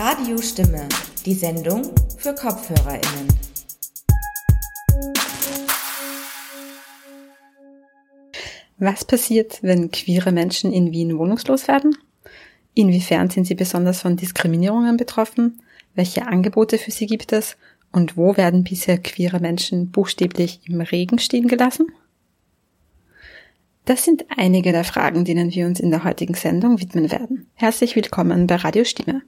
Radiostimme, die Sendung für KopfhörerInnen. Was passiert, wenn queere Menschen in Wien wohnungslos werden? Inwiefern sind sie besonders von Diskriminierungen betroffen? Welche Angebote für sie gibt es? Und wo werden bisher queere Menschen buchstäblich im Regen stehen gelassen? Das sind einige der Fragen, denen wir uns in der heutigen Sendung widmen werden. Herzlich willkommen bei Radio Stimme,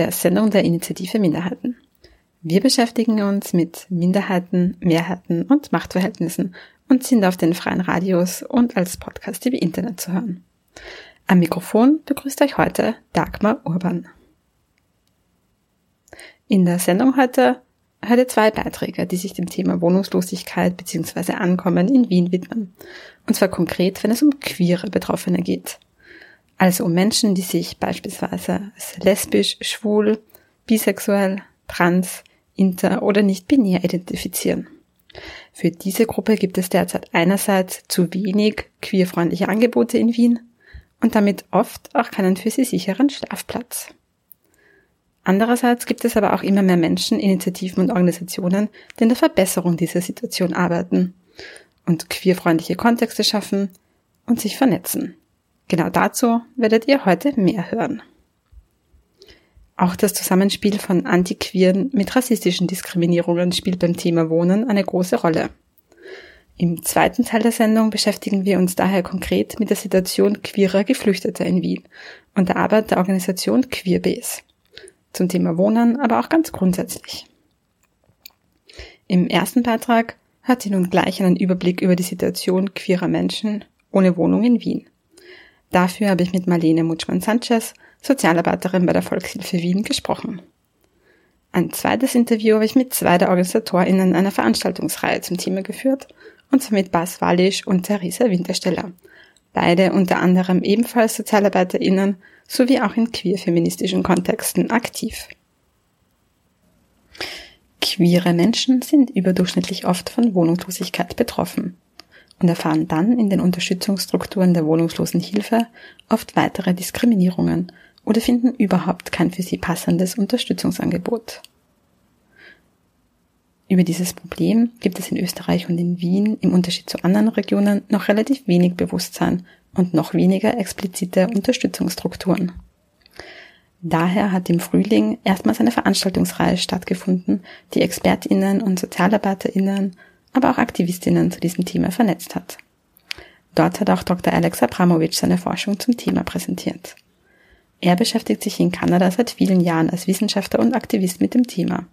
der Sendung der Initiative Minderheiten. Wir beschäftigen uns mit Minderheiten, Mehrheiten und Machtverhältnissen und sind auf den freien Radios und als Podcast im Internet zu hören. Am Mikrofon begrüßt euch heute Dagmar Urban. In der Sendung heute hört ihr zwei Beiträge, die sich dem Thema Wohnungslosigkeit bzw. Ankommen in Wien widmen. Und zwar konkret, wenn es um queere Betroffene geht. Also Menschen, die sich beispielsweise als lesbisch, schwul, bisexuell, trans, inter oder nicht binär identifizieren. Für diese Gruppe gibt es derzeit einerseits zu wenig queerfreundliche Angebote in Wien und damit oft auch keinen für sie sicheren Schlafplatz. Andererseits gibt es aber auch immer mehr Menschen, Initiativen und Organisationen, die in der Verbesserung dieser Situation arbeiten und queerfreundliche Kontexte schaffen und sich vernetzen. Genau dazu werdet ihr heute mehr hören. Auch das Zusammenspiel von Antiqueeren mit rassistischen Diskriminierungen spielt beim Thema Wohnen eine große Rolle. Im zweiten Teil der Sendung beschäftigen wir uns daher konkret mit der Situation queerer Geflüchteter in Wien und der Arbeit der Organisation Queerbase zum Thema Wohnen, aber auch ganz grundsätzlich. Im ersten Beitrag hat sie nun gleich einen Überblick über die Situation queerer Menschen ohne Wohnung in Wien. Dafür habe ich mit Marlene Mutschmann-Sanchez, Sozialarbeiterin bei der Volkshilfe Wien, gesprochen. Ein zweites Interview habe ich mit zwei der OrganisatorInnen einer Veranstaltungsreihe zum Thema geführt, und zwar mit Bas Wallisch und Theresa Wintersteller. Beide unter anderem ebenfalls SozialarbeiterInnen sowie auch in queer-feministischen Kontexten aktiv. Queere Menschen sind überdurchschnittlich oft von Wohnungslosigkeit betroffen und erfahren dann in den Unterstützungsstrukturen der Wohnungslosenhilfe oft weitere Diskriminierungen oder finden überhaupt kein für sie passendes Unterstützungsangebot. Über dieses Problem gibt es in Österreich und in Wien im Unterschied zu anderen Regionen noch relativ wenig Bewusstsein und noch weniger explizite Unterstützungsstrukturen. Daher hat im Frühling erstmals eine Veranstaltungsreihe stattgefunden, die Expertinnen und Sozialarbeiterinnen, aber auch Aktivistinnen zu diesem Thema vernetzt hat. Dort hat auch Dr. Alex Abramowitsch seine Forschung zum Thema präsentiert. Er beschäftigt sich in Kanada seit vielen Jahren als Wissenschaftler und Aktivist mit dem Thema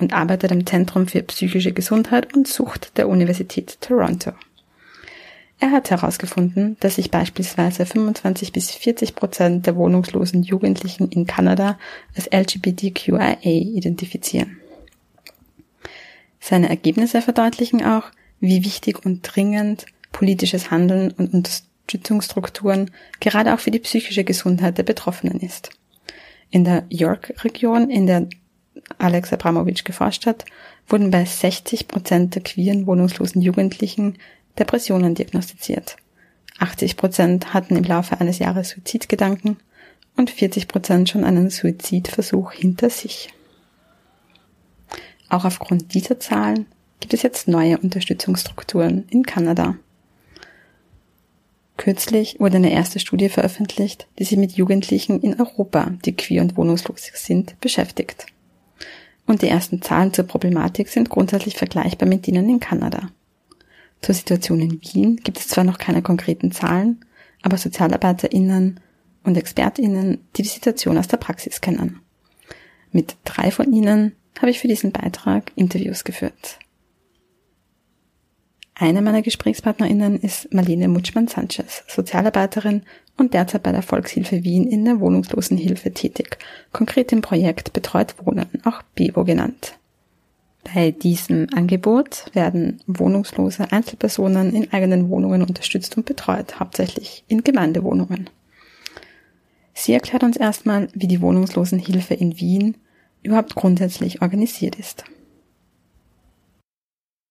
und arbeitet am Zentrum für psychische Gesundheit und Sucht der Universität Toronto. Er hat herausgefunden, dass sich beispielsweise 25 bis 40 Prozent der wohnungslosen Jugendlichen in Kanada als LGBTQIA identifizieren. Seine Ergebnisse verdeutlichen auch, wie wichtig und dringend politisches Handeln und Unterstützungsstrukturen gerade auch für die psychische Gesundheit der Betroffenen ist. In der York-Region, in der Alex Abramowitsch geforscht hat, wurden bei 60 Prozent der queeren wohnungslosen Jugendlichen Depressionen diagnostiziert. 80 Prozent hatten im Laufe eines Jahres Suizidgedanken und 40 Prozent schon einen Suizidversuch hinter sich. Auch aufgrund dieser Zahlen gibt es jetzt neue Unterstützungsstrukturen in Kanada. Kürzlich wurde eine erste Studie veröffentlicht, die sich mit Jugendlichen in Europa, die queer und wohnungslos sind, beschäftigt. Und die ersten Zahlen zur Problematik sind grundsätzlich vergleichbar mit denen in Kanada. Zur Situation in Wien gibt es zwar noch keine konkreten Zahlen, aber SozialarbeiterInnen und ExpertInnen, die die Situation aus der Praxis kennen. Mit drei von ihnen habe ich für diesen Beitrag Interviews geführt. Eine meiner GesprächspartnerInnen ist Marlene Mutschmann-Sanchez, Sozialarbeiterin und derzeit bei der Volkshilfe Wien in der Wohnungslosenhilfe tätig, konkret im Projekt Betreut Wohnen, auch BEWO genannt. Bei diesem Angebot werden wohnungslose Einzelpersonen in eigenen Wohnungen unterstützt und betreut, hauptsächlich in Gemeindewohnungen. Sie erklärt uns erstmal, wie die Wohnungslosenhilfe in Wien überhaupt grundsätzlich organisiert ist.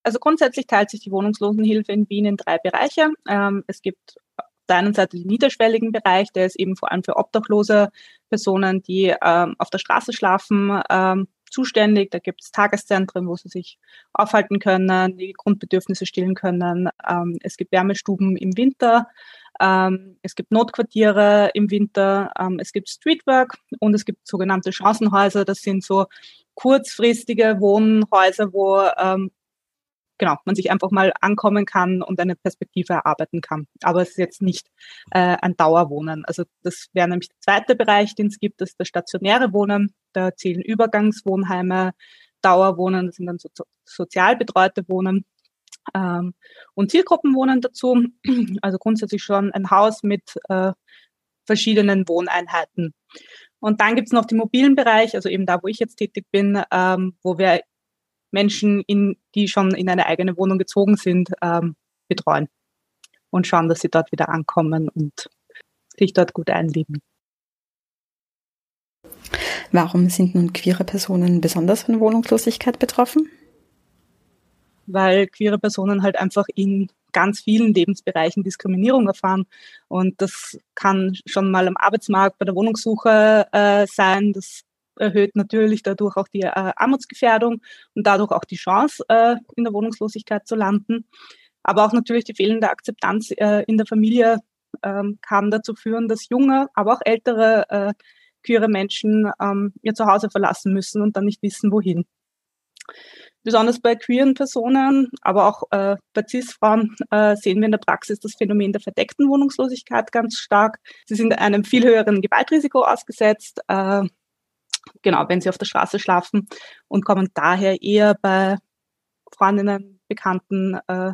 Also grundsätzlich teilt sich die Wohnungslosenhilfe in Wien in drei Bereiche. Ähm, es gibt der einen Seite den niederschwelligen Bereich, der ist eben vor allem für obdachlose Personen, die ähm, auf der Straße schlafen, ähm, zuständig. Da gibt es Tageszentren, wo sie sich aufhalten können, die Grundbedürfnisse stillen können. Es gibt Wärmestuben im Winter. Ähm, es gibt Notquartiere im Winter. Ähm, es gibt Streetwork und es gibt sogenannte Chancenhäuser. Das sind so kurzfristige Wohnhäuser, wo ähm, genau, man sich einfach mal ankommen kann und eine Perspektive erarbeiten kann. Aber es ist jetzt nicht äh, ein Dauerwohnen. Also das wäre nämlich der zweite Bereich, den es gibt, das ist das stationäre Wohnen. Da zählen Übergangswohnheime, Dauerwohnen, das sind dann so, sozial betreute Wohnen ähm, und Zielgruppenwohnen dazu. Also grundsätzlich schon ein Haus mit äh, verschiedenen Wohneinheiten. Und dann gibt es noch den mobilen Bereich, also eben da, wo ich jetzt tätig bin, ähm, wo wir Menschen, in, die schon in eine eigene Wohnung gezogen sind, ähm, betreuen und schauen, dass sie dort wieder ankommen und sich dort gut einleben. Warum sind nun queere Personen besonders von Wohnungslosigkeit betroffen? Weil queere Personen halt einfach in ganz vielen Lebensbereichen Diskriminierung erfahren. Und das kann schon mal am Arbeitsmarkt bei der Wohnungssuche äh, sein. Das erhöht natürlich dadurch auch die äh, Armutsgefährdung und dadurch auch die Chance, äh, in der Wohnungslosigkeit zu landen. Aber auch natürlich die fehlende Akzeptanz äh, in der Familie ähm, kann dazu führen, dass junge, aber auch ältere äh, queere Menschen ähm, ihr Zuhause verlassen müssen und dann nicht wissen, wohin. Besonders bei queeren Personen, aber auch äh, bei CIS-Frauen äh, sehen wir in der Praxis das Phänomen der verdeckten Wohnungslosigkeit ganz stark. Sie sind einem viel höheren Gewaltrisiko ausgesetzt, äh, genau, wenn sie auf der Straße schlafen und kommen daher eher bei Freundinnen, Bekannten äh,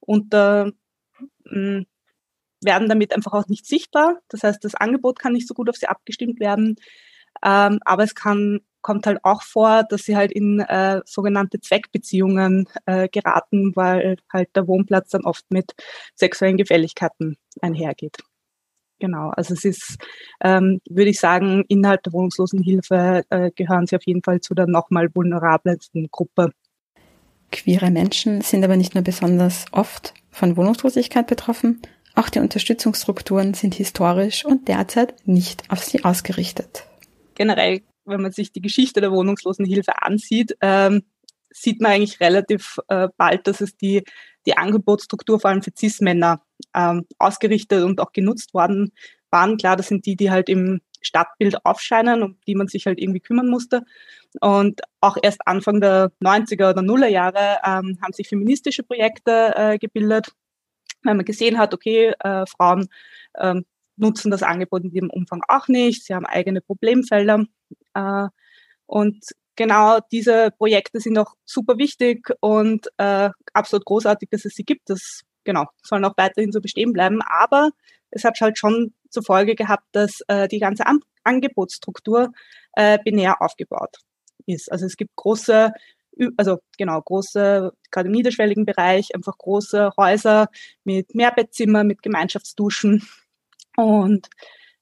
unter, mh, werden damit einfach auch nicht sichtbar. Das heißt, das Angebot kann nicht so gut auf sie abgestimmt werden. Ähm, aber es kann, kommt halt auch vor, dass sie halt in äh, sogenannte Zweckbeziehungen äh, geraten, weil halt der Wohnplatz dann oft mit sexuellen Gefälligkeiten einhergeht. Genau, also es ist, ähm, würde ich sagen, innerhalb der Wohnungslosenhilfe äh, gehören sie auf jeden Fall zu der nochmal vulnerabelsten Gruppe. Queere Menschen sind aber nicht nur besonders oft von Wohnungslosigkeit betroffen, auch die Unterstützungsstrukturen sind historisch und derzeit nicht auf sie ausgerichtet. Generell, wenn man sich die Geschichte der Wohnungslosenhilfe ansieht, ähm, sieht man eigentlich relativ äh, bald, dass es die, die Angebotsstruktur vor allem für CIS-Männer ähm, ausgerichtet und auch genutzt worden waren. Klar, das sind die, die halt im Stadtbild aufscheinen, um die man sich halt irgendwie kümmern musste. Und auch erst Anfang der 90er oder Nuller Jahre ähm, haben sich feministische Projekte äh, gebildet, weil man gesehen hat, okay, äh, Frauen ähm, nutzen das Angebot in diesem Umfang auch nicht, sie haben eigene Problemfelder. Äh, und genau diese Projekte sind auch super wichtig und äh, absolut großartig, dass es sie gibt. Das genau, sollen auch weiterhin so bestehen bleiben. Aber es hat halt schon zur Folge gehabt, dass äh, die ganze An Angebotsstruktur äh, binär aufgebaut ist. Also es gibt große, also genau, große, gerade im niederschwelligen Bereich, einfach große Häuser mit Mehrbettzimmer, mit Gemeinschaftsduschen. Und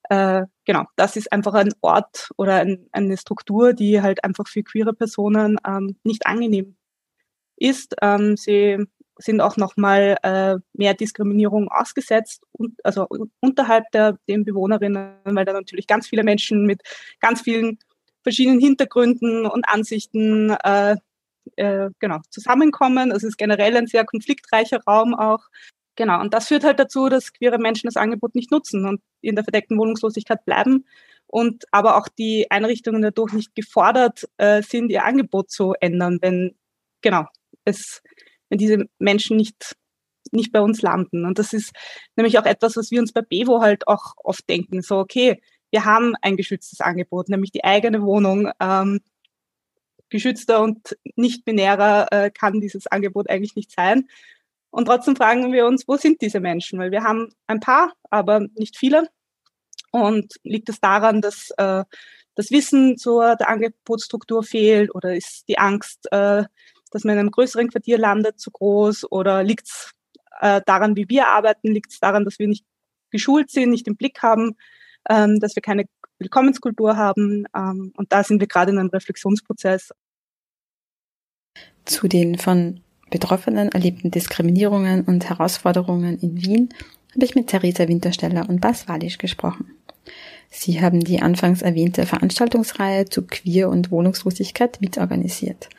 äh, genau, das ist einfach ein Ort oder ein, eine Struktur, die halt einfach für queere Personen ähm, nicht angenehm ist. Ähm, sie sind auch nochmal äh, mehr Diskriminierung ausgesetzt, und, also unterhalb der den Bewohnerinnen, weil da natürlich ganz viele Menschen mit ganz vielen verschiedenen Hintergründen und Ansichten äh, äh, genau zusammenkommen. Es ist generell ein sehr konfliktreicher Raum auch. Genau, und das führt halt dazu, dass queere Menschen das Angebot nicht nutzen und in der verdeckten Wohnungslosigkeit bleiben und aber auch die Einrichtungen dadurch nicht gefordert äh, sind, ihr Angebot zu ändern, wenn genau es wenn diese Menschen nicht, nicht bei uns landen. Und das ist nämlich auch etwas, was wir uns bei Bevo halt auch oft denken. So, okay, wir haben ein geschütztes Angebot, nämlich die eigene Wohnung. Ähm, geschützter und nicht binärer äh, kann dieses Angebot eigentlich nicht sein. Und trotzdem fragen wir uns, wo sind diese Menschen? Weil wir haben ein paar, aber nicht viele. Und liegt es daran, dass äh, das Wissen zur der Angebotsstruktur fehlt oder ist die Angst, äh, dass man in einem größeren Quartier landet, zu groß? Oder liegt es äh, daran, wie wir arbeiten? Liegt es daran, dass wir nicht geschult sind, nicht im Blick haben, ähm, dass wir keine Willkommenskultur haben? Ähm, und da sind wir gerade in einem Reflexionsprozess. Zu den von Betroffenen erlebten Diskriminierungen und Herausforderungen in Wien habe ich mit Theresa Wintersteller und Bas Walisch gesprochen. Sie haben die anfangs erwähnte Veranstaltungsreihe zu Queer- und Wohnungslosigkeit mitorganisiert.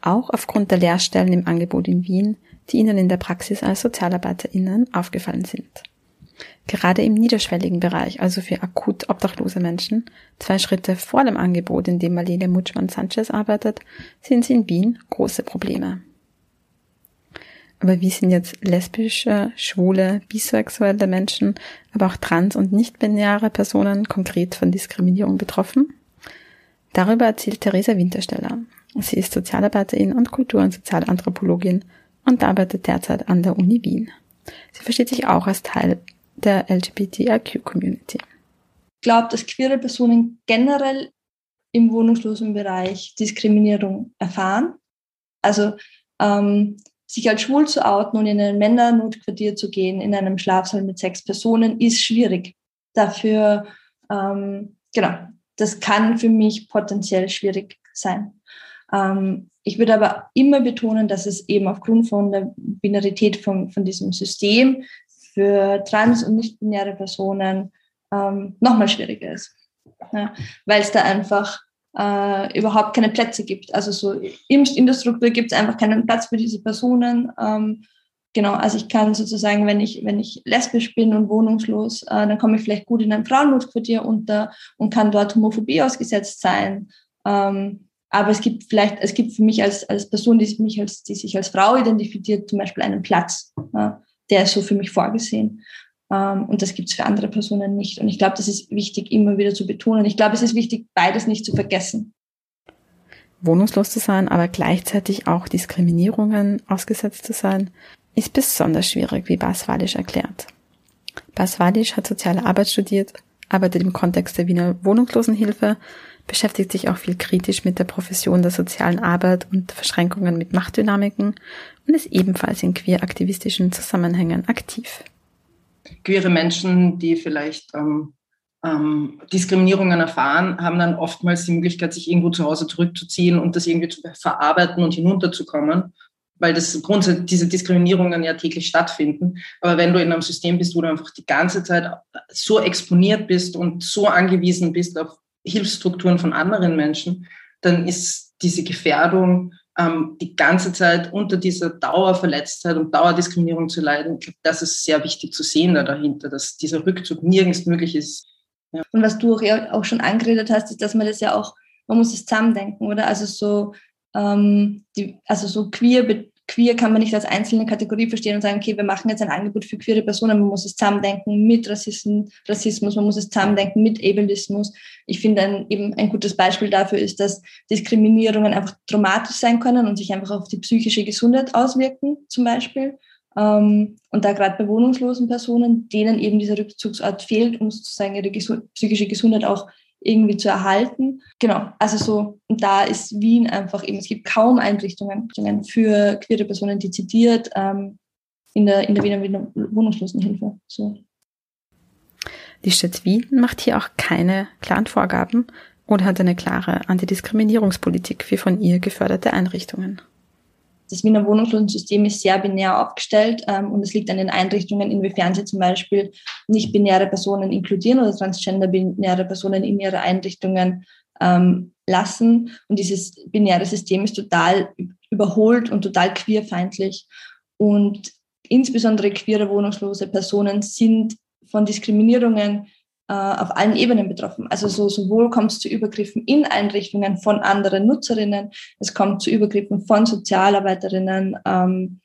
Auch aufgrund der Lehrstellen im Angebot in Wien, die Ihnen in der Praxis als SozialarbeiterInnen aufgefallen sind. Gerade im niederschwelligen Bereich, also für akut obdachlose Menschen, zwei Schritte vor dem Angebot, in dem Marlene Mutschmann-Sanchez arbeitet, sehen Sie in Wien große Probleme. Aber wie sind jetzt lesbische, schwule, bisexuelle Menschen, aber auch trans- und nicht-binäre Personen konkret von Diskriminierung betroffen? Darüber erzählt Theresa Wintersteller. Sie ist Sozialarbeiterin und Kultur- und Sozialanthropologin und arbeitet derzeit an der Uni Wien. Sie versteht sich auch als Teil der LGBTIQ-Community. Ich glaube, dass queere Personen generell im wohnungslosen Bereich Diskriminierung erfahren. Also ähm, sich als schwul zu outen und in ein Männernotquartier zu gehen, in einem Schlafsaal mit sechs Personen, ist schwierig. Dafür, ähm, genau, das kann für mich potenziell schwierig sein. Ähm, ich würde aber immer betonen, dass es eben aufgrund von der Binarität von, von diesem System für trans- und nicht-binäre Personen ähm, nochmal schwieriger ist. Ja, weil es da einfach äh, überhaupt keine Plätze gibt. Also so im, in der Struktur gibt es einfach keinen Platz für diese Personen. Ähm, genau, also ich kann sozusagen, wenn ich, wenn ich lesbisch bin und wohnungslos, äh, dann komme ich vielleicht gut in ein Frauennotquartier unter und kann dort Homophobie ausgesetzt sein. Ähm, aber es gibt vielleicht, es gibt für mich als, als Person, die, mich als, die sich als Frau identifiziert, zum Beispiel einen Platz. Ja, der ist so für mich vorgesehen. Ähm, und das gibt es für andere Personen nicht. Und ich glaube, das ist wichtig, immer wieder zu betonen. Ich glaube, es ist wichtig, beides nicht zu vergessen. Wohnungslos zu sein, aber gleichzeitig auch Diskriminierungen ausgesetzt zu sein, ist besonders schwierig, wie Bas Walisch erklärt. Bas Walisch hat soziale Arbeit studiert, arbeitet im Kontext der Wiener Wohnungslosenhilfe, beschäftigt sich auch viel kritisch mit der Profession der sozialen Arbeit und Verschränkungen mit Machtdynamiken und ist ebenfalls in queer-aktivistischen Zusammenhängen aktiv queere Menschen, die vielleicht ähm, ähm, Diskriminierungen erfahren, haben dann oftmals die Möglichkeit, sich irgendwo zu Hause zurückzuziehen und das irgendwie zu verarbeiten und hinunterzukommen, weil das grundsätzlich diese Diskriminierungen ja täglich stattfinden. Aber wenn du in einem System bist, wo du einfach die ganze Zeit so exponiert bist und so angewiesen bist auf Hilfsstrukturen von anderen Menschen, dann ist diese Gefährdung ähm, die ganze Zeit unter dieser Dauerverletztheit und Dauerdiskriminierung zu leiden, das ist sehr wichtig zu sehen da dahinter, dass dieser Rückzug nirgends möglich ist. Ja. Und was du auch schon angeredet hast, ist, dass man das ja auch, man muss es zusammendenken, oder? Also so, ähm, die, also so queer queer kann man nicht als einzelne Kategorie verstehen und sagen, okay, wir machen jetzt ein Angebot für queere Personen, man muss es zusammendenken mit Rassismus, Rassismus man muss es zusammendenken mit Ableismus. Ich finde ein, eben ein gutes Beispiel dafür ist, dass Diskriminierungen einfach traumatisch sein können und sich einfach auf die psychische Gesundheit auswirken, zum Beispiel. Ähm, und da gerade bei wohnungslosen Personen, denen eben dieser Rückzugsort fehlt, um sozusagen ihre psychische Gesundheit auch irgendwie zu erhalten. Genau, also so, und da ist Wien einfach eben, es gibt kaum Einrichtungen für queere Personen dezidiert ähm, in, der, in der Wiener, Wohnungslosenhilfe. So. Die Stadt Wien macht hier auch keine klaren Vorgaben oder hat eine klare Antidiskriminierungspolitik für von ihr geförderte Einrichtungen. Das Wiener Wohnungslosensystem ist sehr binär aufgestellt ähm, und es liegt an den Einrichtungen, inwiefern sie zum Beispiel nicht-binäre Personen inkludieren oder transgender-binäre Personen in ihre Einrichtungen ähm, lassen. Und dieses binäre System ist total überholt und total queerfeindlich. Und insbesondere queere wohnungslose Personen sind von Diskriminierungen auf allen Ebenen betroffen. Also so, sowohl kommt es zu Übergriffen in Einrichtungen von anderen Nutzerinnen, es kommt zu Übergriffen von Sozialarbeiterinnen, ähm,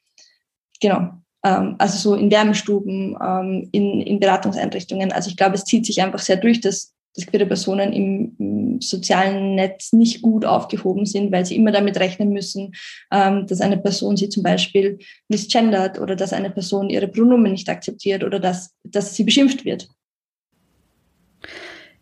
genau, ähm, also so in Wärmestuben, ähm, in, in Beratungseinrichtungen. Also ich glaube, es zieht sich einfach sehr durch, dass, dass queere Personen im, im sozialen Netz nicht gut aufgehoben sind, weil sie immer damit rechnen müssen, ähm, dass eine Person sie zum Beispiel misgendert oder dass eine Person ihre Pronomen nicht akzeptiert oder dass, dass sie beschimpft wird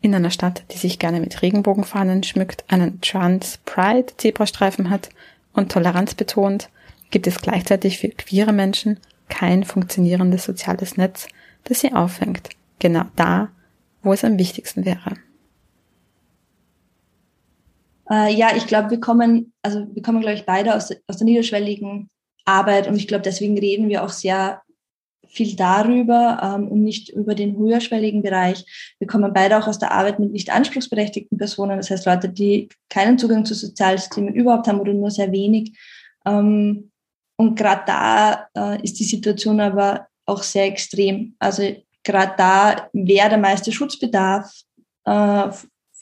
in einer Stadt, die sich gerne mit Regenbogenfahnen schmückt, einen Trans Pride Zebrastreifen hat und Toleranz betont, gibt es gleichzeitig für queere Menschen kein funktionierendes soziales Netz, das sie auffängt, genau da, wo es am wichtigsten wäre. Äh, ja, ich glaube, wir kommen, also wir kommen, glaube ich, beide aus, aus der niederschwelligen Arbeit und ich glaube, deswegen reden wir auch sehr viel darüber ähm, und nicht über den höherschwelligen Bereich. Wir kommen beide auch aus der Arbeit mit nicht anspruchsberechtigten Personen, das heißt Leute, die keinen Zugang zu Sozialsystemen überhaupt haben oder nur sehr wenig. Ähm, und gerade da äh, ist die Situation aber auch sehr extrem. Also gerade da wäre der meiste Schutzbedarf äh,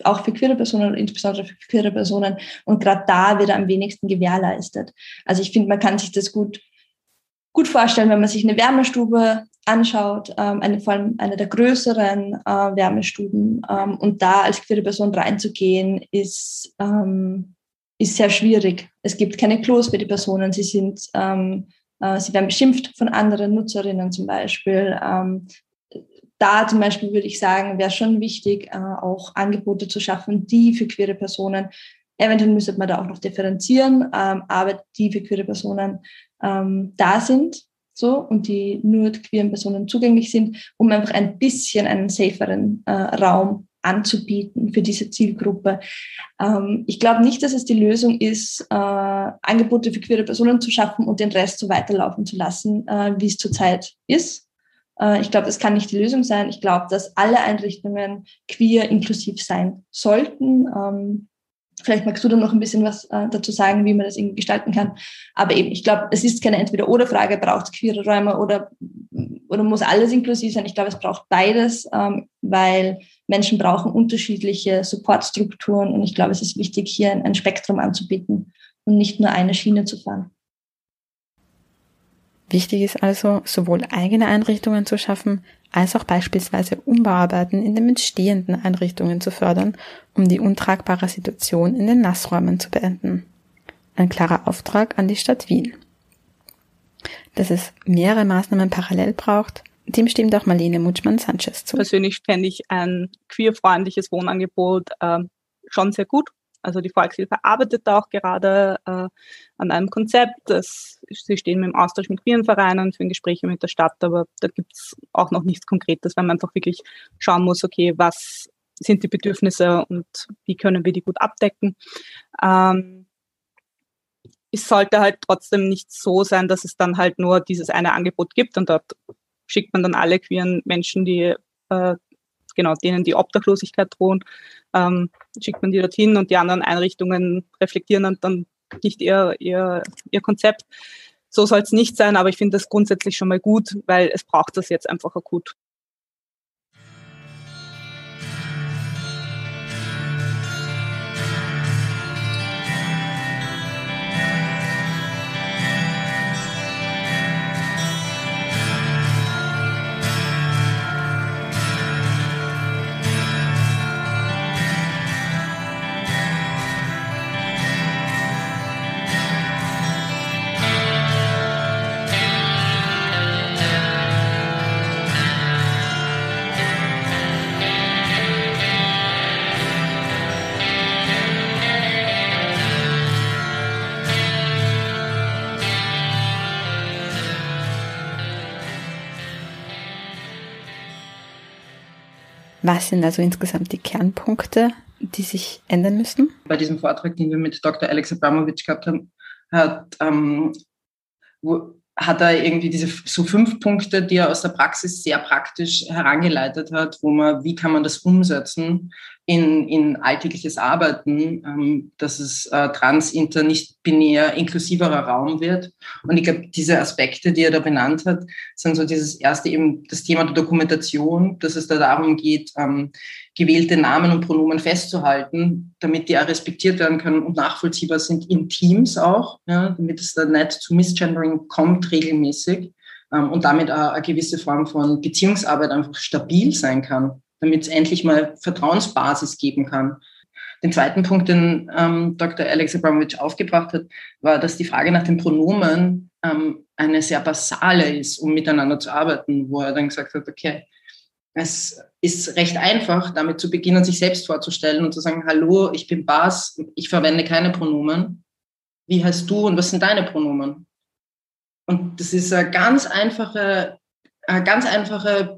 auch für queere Personen, insbesondere für queere Personen. Und gerade da wird am wenigsten gewährleistet. Also ich finde, man kann sich das gut, gut vorstellen, wenn man sich eine Wärmestube anschaut, ähm, eine, vor allem eine der größeren äh, Wärmestuben. Ähm, und da als queere Person reinzugehen, ist, ähm, ist sehr schwierig. Es gibt keine Klos für die Personen. Sie sind, ähm, äh, sie werden beschimpft von anderen Nutzerinnen zum Beispiel. Ähm, da zum Beispiel würde ich sagen, wäre schon wichtig, äh, auch Angebote zu schaffen, die für queere Personen, eventuell müsste man da auch noch differenzieren, ähm, aber die für queere Personen ähm, da sind, so, und die nur queeren Personen zugänglich sind, um einfach ein bisschen einen saferen äh, Raum anzubieten für diese Zielgruppe. Ähm, ich glaube nicht, dass es die Lösung ist, äh, Angebote für queere Personen zu schaffen und den Rest so weiterlaufen zu lassen, äh, wie es zurzeit ist. Äh, ich glaube, das kann nicht die Lösung sein. Ich glaube, dass alle Einrichtungen queer inklusiv sein sollten. Ähm, vielleicht magst du da noch ein bisschen was äh, dazu sagen, wie man das irgendwie gestalten kann. Aber eben, ich glaube, es ist keine Entweder-Oder-Frage, braucht es queere Räume oder, oder muss alles inklusiv sein. Ich glaube, es braucht beides, ähm, weil Menschen brauchen unterschiedliche Supportstrukturen und ich glaube, es ist wichtig, hier ein, ein Spektrum anzubieten und nicht nur eine Schiene zu fahren. Wichtig ist also, sowohl eigene Einrichtungen zu schaffen, als auch beispielsweise Umbauarbeiten in den entstehenden Einrichtungen zu fördern, um die untragbare Situation in den Nassräumen zu beenden. Ein klarer Auftrag an die Stadt Wien. Dass es mehrere Maßnahmen parallel braucht, dem stimmt auch Marlene Mutschmann-Sanchez zu. Persönlich fände ich ein queerfreundliches Wohnangebot äh, schon sehr gut. Also die Volkshilfe arbeitet da auch gerade äh, an einem Konzept. Das, sie stehen im Austausch mit vielen Vereinen für Gespräche mit der Stadt, aber da gibt es auch noch nichts Konkretes, weil man einfach wirklich schauen muss, okay, was sind die Bedürfnisse und wie können wir die gut abdecken. Ähm, es sollte halt trotzdem nicht so sein, dass es dann halt nur dieses eine Angebot gibt und dort schickt man dann alle queeren Menschen, die äh, genau denen die Obdachlosigkeit drohen, ähm, schickt man die dorthin und die anderen Einrichtungen reflektieren dann nicht ihr, ihr, ihr Konzept. So soll es nicht sein, aber ich finde das grundsätzlich schon mal gut, weil es braucht das jetzt einfach akut. Was sind also insgesamt die Kernpunkte, die sich ändern müssen? Bei diesem Vortrag, den wir mit Dr. Alex Abramovic gehabt haben, hat, ähm, hat er irgendwie diese so fünf Punkte, die er aus der Praxis sehr praktisch herangeleitet hat, wo man, wie kann man das umsetzen in, in alltägliches Arbeiten, ähm, dass es äh, trans, inter, nicht binär, inklusiverer Raum wird. Und ich glaube, diese Aspekte, die er da benannt hat, sind so dieses erste eben das Thema der Dokumentation, dass es da darum geht, ähm, gewählte Namen und Pronomen festzuhalten, damit die auch respektiert werden können und nachvollziehbar sind in Teams auch, ja, damit es da nicht zu Misgendering kommt regelmäßig ähm, und damit auch eine gewisse Form von Beziehungsarbeit einfach stabil sein kann damit es endlich mal Vertrauensbasis geben kann. Den zweiten Punkt, den ähm, Dr. Alex Abramovic aufgebracht hat, war, dass die Frage nach den Pronomen ähm, eine sehr basale ist, um miteinander zu arbeiten, wo er dann gesagt hat, okay, es ist recht einfach, damit zu beginnen, sich selbst vorzustellen und zu sagen, hallo, ich bin Bas, ich verwende keine Pronomen. Wie heißt du und was sind deine Pronomen? Und das ist eine ganz einfache, eine ganz einfache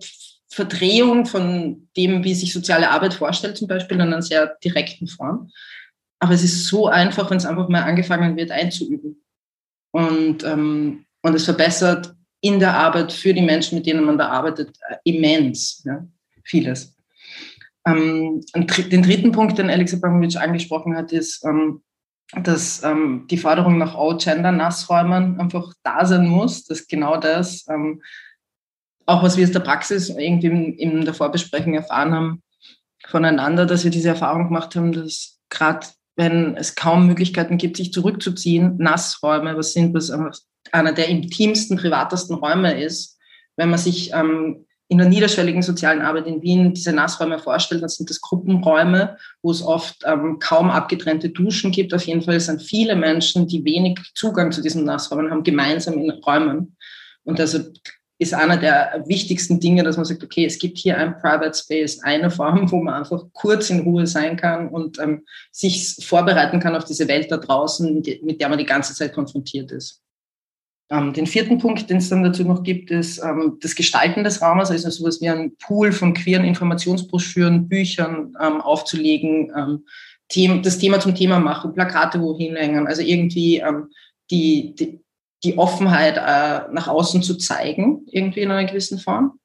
Verdrehung von dem, wie sich soziale Arbeit vorstellt, zum Beispiel in einer sehr direkten Form. Aber es ist so einfach, wenn es einfach mal angefangen wird einzuüben. Und, ähm, und es verbessert in der Arbeit für die Menschen, mit denen man da arbeitet, äh, immens. Ja, vieles. Ähm, den dritten Punkt, den Alex Abramovic angesprochen hat, ist, ähm, dass ähm, die Forderung nach All-Gender-Nassräumen einfach da sein muss, dass genau das, ähm, auch was wir aus der Praxis irgendwie in, in der Vorbesprechung erfahren haben, voneinander, dass wir diese Erfahrung gemacht haben, dass gerade wenn es kaum Möglichkeiten gibt, sich zurückzuziehen, Nassräume, was sind, was einer der intimsten, privatesten Räume ist, wenn man sich ähm, in der niederschwelligen sozialen Arbeit in Wien diese Nassräume vorstellt, dann sind das Gruppenräume, wo es oft ähm, kaum abgetrennte Duschen gibt. Auf jeden Fall sind viele Menschen, die wenig Zugang zu diesen Nassräumen haben, gemeinsam in Räumen. Und also ist einer der wichtigsten Dinge, dass man sagt, okay, es gibt hier ein Private Space, eine Form, wo man einfach kurz in Ruhe sein kann und ähm, sich vorbereiten kann auf diese Welt da draußen, mit der man die ganze Zeit konfrontiert ist. Ähm, den vierten Punkt, den es dann dazu noch gibt, ist ähm, das Gestalten des Raumes, also sowas wie ein Pool von queeren Informationsbroschüren, Büchern ähm, aufzulegen, ähm, das Thema zum Thema machen, Plakate wohin hängen, also irgendwie ähm, die, die, die Offenheit äh, nach außen zu zeigen, irgendwie in einer gewissen Form.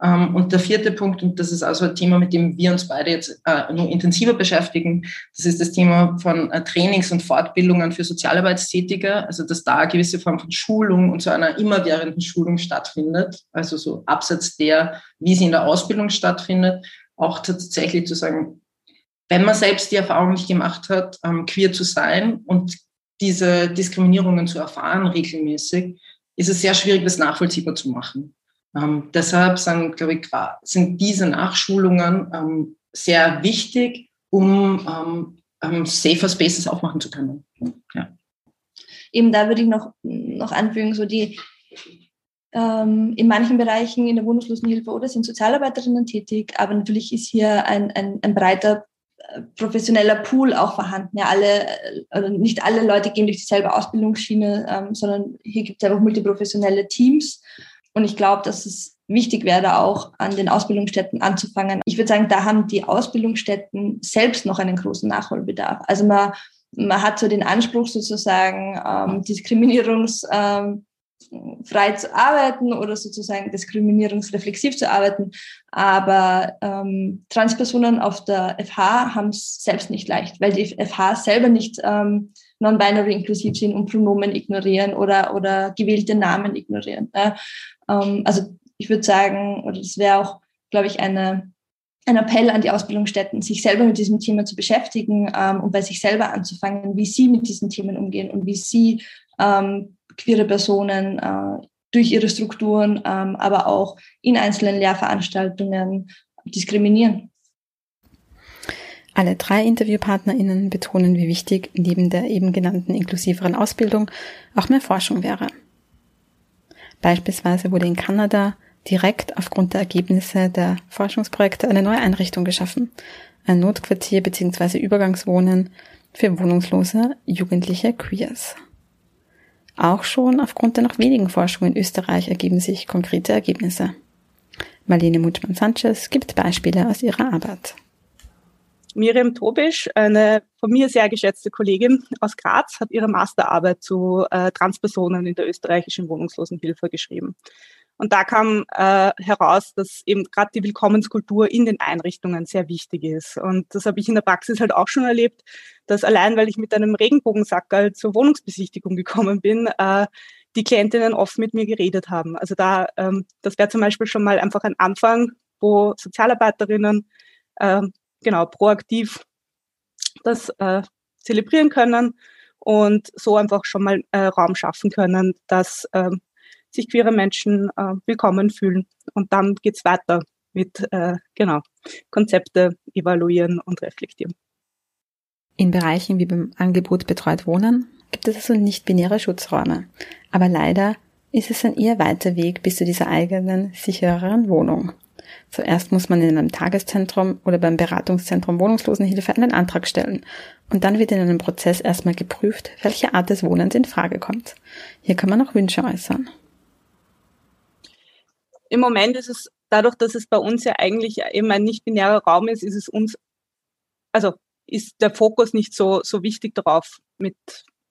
Ähm, und der vierte Punkt, und das ist also ein Thema, mit dem wir uns beide jetzt äh, nur intensiver beschäftigen, das ist das Thema von äh, Trainings und Fortbildungen für Sozialarbeitstätige, also dass da eine gewisse Form von Schulung und so einer immerwährenden Schulung stattfindet, also so abseits der, wie sie in der Ausbildung stattfindet, auch tatsächlich zu sagen, wenn man selbst die Erfahrung nicht gemacht hat, ähm, queer zu sein und diese Diskriminierungen zu erfahren regelmäßig, ist es sehr schwierig, das nachvollziehbar zu machen. Ähm, deshalb sind, glaube ich, sind diese Nachschulungen ähm, sehr wichtig, um ähm, ähm, safer Spaces aufmachen zu können. Ja. Eben da würde ich noch, noch anfügen, so die ähm, in manchen Bereichen in der Wohnungslosenhilfe oder sind Sozialarbeiterinnen tätig, aber natürlich ist hier ein, ein, ein breiter professioneller Pool auch vorhanden. Ja, alle, also nicht alle Leute gehen durch dieselbe Ausbildungsschiene, ähm, sondern hier gibt es einfach multiprofessionelle Teams und ich glaube, dass es wichtig wäre, auch an den Ausbildungsstätten anzufangen. Ich würde sagen, da haben die Ausbildungsstätten selbst noch einen großen Nachholbedarf. Also man, man hat so den Anspruch sozusagen, ähm, diskriminierungsfrei ähm, zu arbeiten oder sozusagen diskriminierungsreflexiv zu arbeiten. Aber ähm, Transpersonen auf der FH haben es selbst nicht leicht, weil die FH selber nicht ähm, non-binary inklusiv sind und Pronomen ignorieren oder, oder gewählte Namen ignorieren. Ja. Ähm, also ich würde sagen, oder das wäre auch, glaube ich, eine, ein Appell an die Ausbildungsstätten, sich selber mit diesem Thema zu beschäftigen ähm, und bei sich selber anzufangen, wie sie mit diesen Themen umgehen und wie sie ähm, queere Personen äh, durch ihre Strukturen, ähm, aber auch in einzelnen Lehrveranstaltungen diskriminieren. Alle drei InterviewpartnerInnen betonen, wie wichtig neben der eben genannten inklusiveren Ausbildung auch mehr Forschung wäre. Beispielsweise wurde in Kanada direkt aufgrund der Ergebnisse der Forschungsprojekte eine neue Einrichtung geschaffen, ein Notquartier bzw. Übergangswohnen für wohnungslose jugendliche Queers. Auch schon aufgrund der noch wenigen Forschungen in Österreich ergeben sich konkrete Ergebnisse. Marlene Mutschmann-Sanchez gibt Beispiele aus ihrer Arbeit. Miriam Tobisch, eine von mir sehr geschätzte Kollegin aus Graz, hat ihre Masterarbeit zu äh, Transpersonen in der österreichischen Wohnungslosenhilfe geschrieben. Und da kam äh, heraus, dass eben gerade die Willkommenskultur in den Einrichtungen sehr wichtig ist. Und das habe ich in der Praxis halt auch schon erlebt, dass allein, weil ich mit einem Regenbogensackerl zur Wohnungsbesichtigung gekommen bin, äh, die Klientinnen oft mit mir geredet haben. Also da, ähm, das wäre zum Beispiel schon mal einfach ein Anfang, wo Sozialarbeiterinnen äh, genau proaktiv das äh, zelebrieren können und so einfach schon mal äh, Raum schaffen können, dass äh, sich queere Menschen äh, willkommen fühlen. Und dann geht's weiter mit äh, genau Konzepte evaluieren und reflektieren. In Bereichen wie beim Angebot betreut Wohnen gibt es also nicht-binäre Schutzräume. Aber leider ist es ein eher weiter Weg bis zu dieser eigenen, sichereren Wohnung. Zuerst muss man in einem Tageszentrum oder beim Beratungszentrum Wohnungslosenhilfe einen Antrag stellen und dann wird in einem Prozess erstmal geprüft, welche Art des Wohnens in Frage kommt. Hier kann man auch Wünsche äußern. Im Moment ist es dadurch, dass es bei uns ja eigentlich eben ein nicht-binärer Raum ist, ist es uns, also ist der Fokus nicht so, so wichtig darauf, mit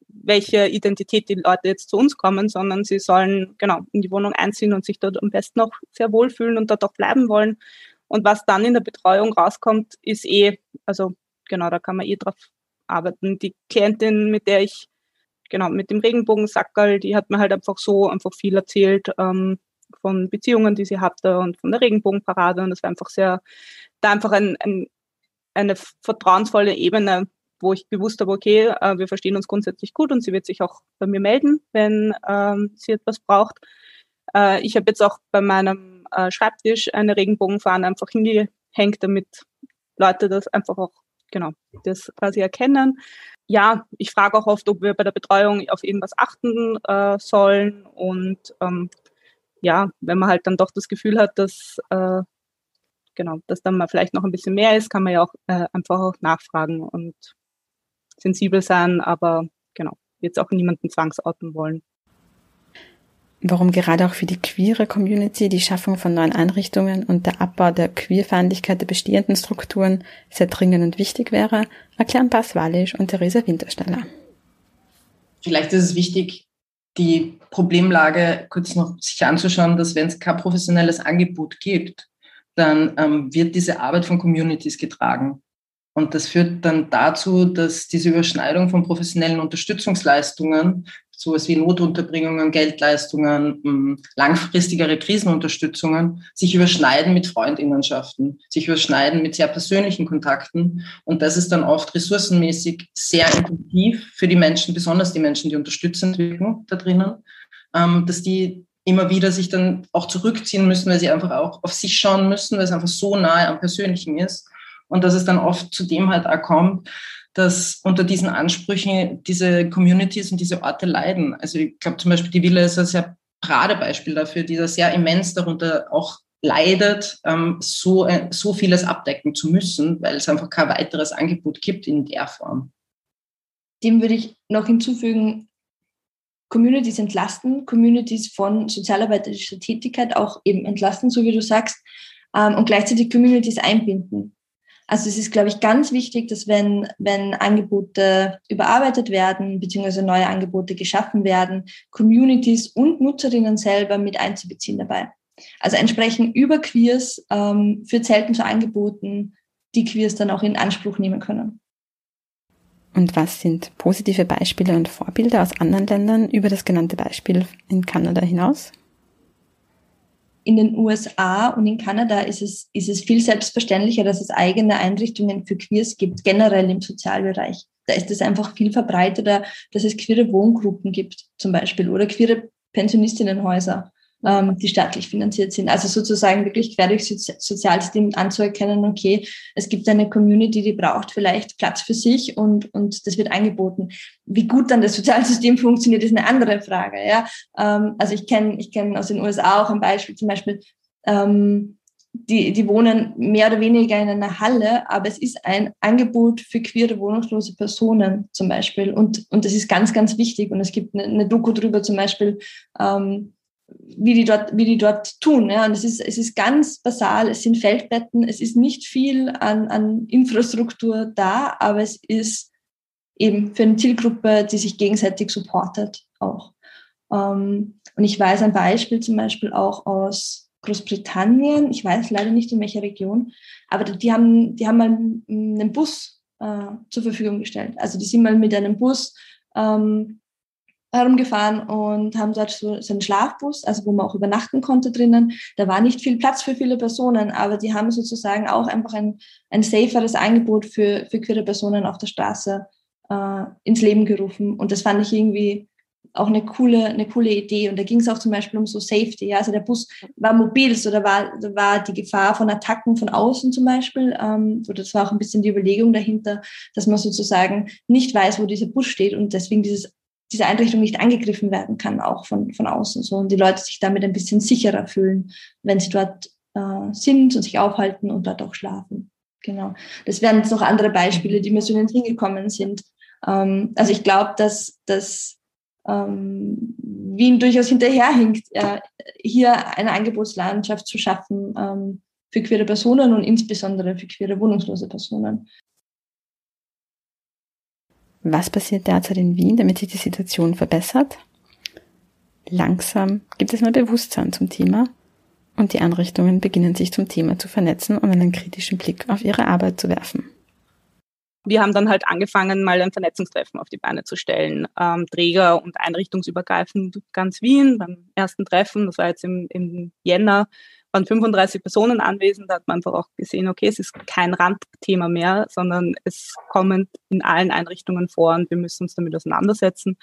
welche Identität die Leute jetzt zu uns kommen, sondern sie sollen genau in die Wohnung einziehen und sich dort am besten auch sehr wohlfühlen und dort auch bleiben wollen. Und was dann in der Betreuung rauskommt, ist eh, also genau, da kann man eh drauf arbeiten. Die Klientin, mit der ich, genau, mit dem Regenbogensackerl, die hat mir halt einfach so einfach viel erzählt ähm, von Beziehungen, die sie hatte und von der Regenbogenparade. Und das war einfach sehr, da einfach ein, ein, eine vertrauensvolle Ebene, wo ich gewusst habe, okay, äh, wir verstehen uns grundsätzlich gut und sie wird sich auch bei mir melden, wenn ähm, sie etwas braucht. Äh, ich habe jetzt auch bei meinem äh, Schreibtisch eine Regenbogenfahne einfach hingehängt, damit Leute das einfach auch, genau, das quasi erkennen. Ja, ich frage auch oft, ob wir bei der Betreuung auf irgendwas achten äh, sollen und ähm, ja, wenn man halt dann doch das Gefühl hat, dass äh, genau, dass dann mal vielleicht noch ein bisschen mehr ist, kann man ja auch äh, einfach auch nachfragen und sensibel sein, aber genau, jetzt auch niemanden zwangsouten wollen. Warum gerade auch für die queere Community die Schaffung von neuen Einrichtungen und der Abbau der Queerfeindlichkeit der bestehenden Strukturen sehr dringend und wichtig wäre, erklären Bas Wallisch und Theresa Wintersteller. Vielleicht ist es wichtig, die Problemlage kurz noch sich anzuschauen, dass wenn es kein professionelles Angebot gibt, dann ähm, wird diese Arbeit von Communities getragen. Und das führt dann dazu, dass diese Überschneidung von professionellen Unterstützungsleistungen, sowas wie Notunterbringungen, Geldleistungen, hm, langfristigere Krisenunterstützungen, sich überschneiden mit Freundinnenschaften, sich überschneiden mit sehr persönlichen Kontakten. Und das ist dann oft ressourcenmäßig sehr intensiv für die Menschen, besonders die Menschen, die unterstützend wirken da drinnen, ähm, dass die immer wieder sich dann auch zurückziehen müssen, weil sie einfach auch auf sich schauen müssen, weil es einfach so nahe am Persönlichen ist und dass es dann oft zu dem halt auch kommt, dass unter diesen Ansprüchen diese Communities und diese Orte leiden. Also ich glaube zum Beispiel die Villa ist ein sehr Paradebeispiel dafür, die da sehr immens darunter auch leidet, ähm, so, äh, so vieles abdecken zu müssen, weil es einfach kein weiteres Angebot gibt in der Form. Dem würde ich noch hinzufügen, Communities entlasten, Communities von sozialarbeiterischer Tätigkeit auch eben entlasten, so wie du sagst, ähm, und gleichzeitig Communities einbinden. Also es ist, glaube ich, ganz wichtig, dass wenn, wenn Angebote überarbeitet werden, beziehungsweise neue Angebote geschaffen werden, Communities und Nutzerinnen selber mit einzubeziehen dabei. Also entsprechend über Queers ähm, führt selten zu Angeboten, die Queers dann auch in Anspruch nehmen können. Und was sind positive Beispiele und Vorbilder aus anderen Ländern über das genannte Beispiel in Kanada hinaus? In den USA und in Kanada ist es, ist es viel selbstverständlicher, dass es eigene Einrichtungen für Queers gibt, generell im Sozialbereich. Da ist es einfach viel verbreiteter, dass es queere Wohngruppen gibt, zum Beispiel, oder queere Pensionistinnenhäuser ähm, die staatlich finanziert sind. Also sozusagen wirklich quer durchs Sozialsystem anzuerkennen, okay, es gibt eine Community, die braucht vielleicht Platz für sich und, und das wird angeboten. Wie gut dann das Sozialsystem funktioniert, ist eine andere Frage. Ja? Ähm, also ich kenne ich kenn aus den USA auch ein Beispiel, zum Beispiel, ähm, die, die wohnen mehr oder weniger in einer Halle, aber es ist ein Angebot für queere wohnungslose Personen zum Beispiel. Und, und das ist ganz, ganz wichtig. Und es gibt eine, eine Doku drüber zum Beispiel, ähm, wie die dort, wie die dort tun. Ja. Und es ist, es ist ganz basal, es sind Feldbetten, es ist nicht viel an, an Infrastruktur da, aber es ist eben für eine Zielgruppe, die sich gegenseitig supportet auch. Ähm, und ich weiß ein Beispiel zum Beispiel auch aus Großbritannien, ich weiß leider nicht in welcher Region, aber die haben, die haben mal einen Bus äh, zur Verfügung gestellt. Also die sind mal mit einem Bus ähm, herumgefahren und haben dort so, einen Schlafbus, also wo man auch übernachten konnte drinnen. Da war nicht viel Platz für viele Personen, aber die haben sozusagen auch einfach ein, ein saferes Angebot für, für queere Personen auf der Straße äh, ins Leben gerufen. Und das fand ich irgendwie auch eine coole, eine coole Idee. Und da ging es auch zum Beispiel um so Safety. Ja? Also der Bus war mobil, so da war, da war die Gefahr von Attacken von außen zum Beispiel. Ähm, so das war auch ein bisschen die Überlegung dahinter, dass man sozusagen nicht weiß, wo dieser Bus steht und deswegen dieses diese Einrichtung nicht angegriffen werden kann, auch von, von außen. So. Und die Leute sich damit ein bisschen sicherer fühlen, wenn sie dort äh, sind und sich aufhalten und dort auch schlafen. Genau. Das wären jetzt noch andere Beispiele, die mir so in den Sinn gekommen sind. Ähm, also ich glaube, dass, dass ähm, Wien durchaus hinterherhinkt, äh, hier eine Angebotslandschaft zu schaffen ähm, für queere Personen und insbesondere für queere wohnungslose Personen. Was passiert derzeit in Wien, damit sich die Situation verbessert? Langsam gibt es mehr Bewusstsein zum Thema und die Einrichtungen beginnen sich zum Thema zu vernetzen und einen kritischen Blick auf ihre Arbeit zu werfen. Wir haben dann halt angefangen, mal ein Vernetzungstreffen auf die Beine zu stellen. Ähm, Träger- und einrichtungsübergreifend ganz Wien beim ersten Treffen, das war jetzt im, im Jänner, waren 35 Personen anwesend. Da hat man einfach auch gesehen, okay, es ist kein Randthema mehr, sondern es kommt in allen Einrichtungen vor und wir müssen uns damit auseinandersetzen.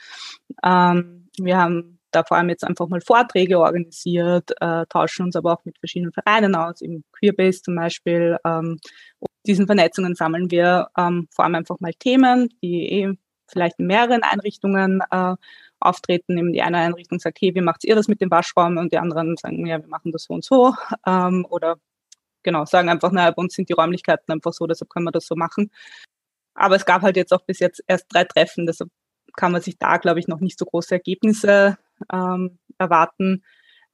Ähm, wir haben da vor allem jetzt einfach mal Vorträge organisiert, äh, tauschen uns aber auch mit verschiedenen Vereinen aus, eben Queerbase zum Beispiel. Ähm, diesen Vernetzungen sammeln wir ähm, vor allem einfach mal Themen, die eh vielleicht in mehreren Einrichtungen äh, auftreten. Eben die eine Einrichtung sagt, hey, wie macht ihr das mit dem Waschraum? Und die anderen sagen, ja, wir machen das so und so. Ähm, oder genau, sagen einfach, naja, bei uns sind die Räumlichkeiten einfach so, deshalb können wir das so machen. Aber es gab halt jetzt auch bis jetzt erst drei Treffen, deshalb kann man sich da, glaube ich, noch nicht so große Ergebnisse ähm, erwarten.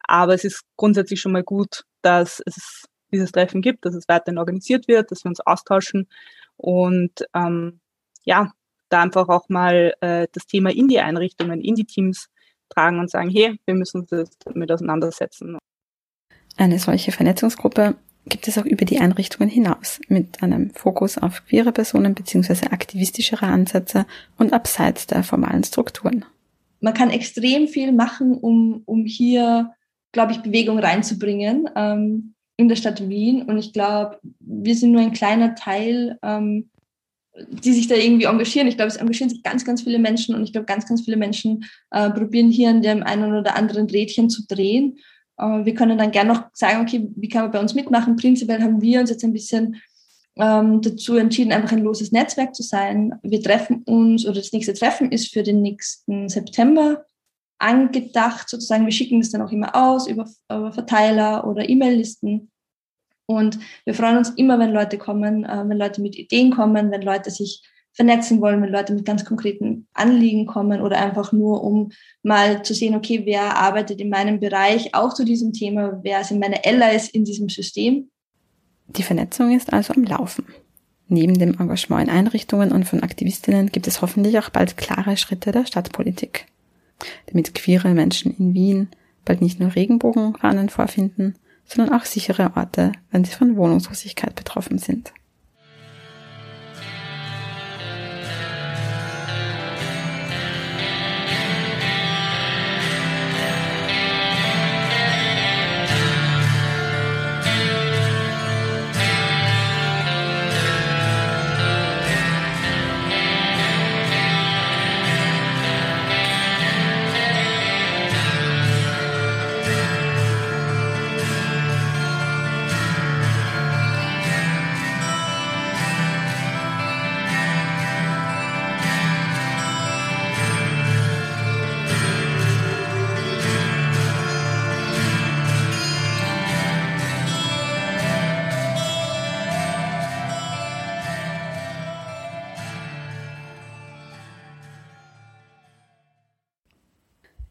Aber es ist grundsätzlich schon mal gut, dass es dieses Treffen gibt, dass es weiterhin organisiert wird, dass wir uns austauschen und ähm, ja, da einfach auch mal äh, das Thema in die Einrichtungen, in die Teams tragen und sagen, hey, wir müssen uns damit auseinandersetzen. Eine solche Vernetzungsgruppe gibt es auch über die Einrichtungen hinaus, mit einem Fokus auf queere Personen bzw. aktivistischere Ansätze und abseits der formalen Strukturen. Man kann extrem viel machen, um, um hier, glaube ich, Bewegung reinzubringen ähm, in der Stadt Wien. Und ich glaube, wir sind nur ein kleiner Teil, ähm, die sich da irgendwie engagieren. Ich glaube, es engagieren sich ganz, ganz viele Menschen und ich glaube, ganz, ganz viele Menschen äh, probieren hier an dem einen oder anderen Rädchen zu drehen. Äh, wir können dann gerne noch sagen, okay, wie kann man bei uns mitmachen? Prinzipiell haben wir uns jetzt ein bisschen ähm, dazu entschieden, einfach ein loses Netzwerk zu sein. Wir treffen uns oder das nächste Treffen ist für den nächsten September angedacht, sozusagen. Wir schicken das dann auch immer aus über, über Verteiler oder E-Mail-Listen. Und wir freuen uns immer, wenn Leute kommen, äh, wenn Leute mit Ideen kommen, wenn Leute sich vernetzen wollen, wenn Leute mit ganz konkreten Anliegen kommen oder einfach nur, um mal zu sehen, okay, wer arbeitet in meinem Bereich auch zu diesem Thema, wer sind meine Allies in diesem System. Die Vernetzung ist also am Laufen. Neben dem Engagement in Einrichtungen und von Aktivistinnen gibt es hoffentlich auch bald klare Schritte der Stadtpolitik, damit queere Menschen in Wien bald nicht nur Regenbogenfahnen vorfinden, sondern auch sichere Orte, wenn sie von Wohnungslosigkeit betroffen sind.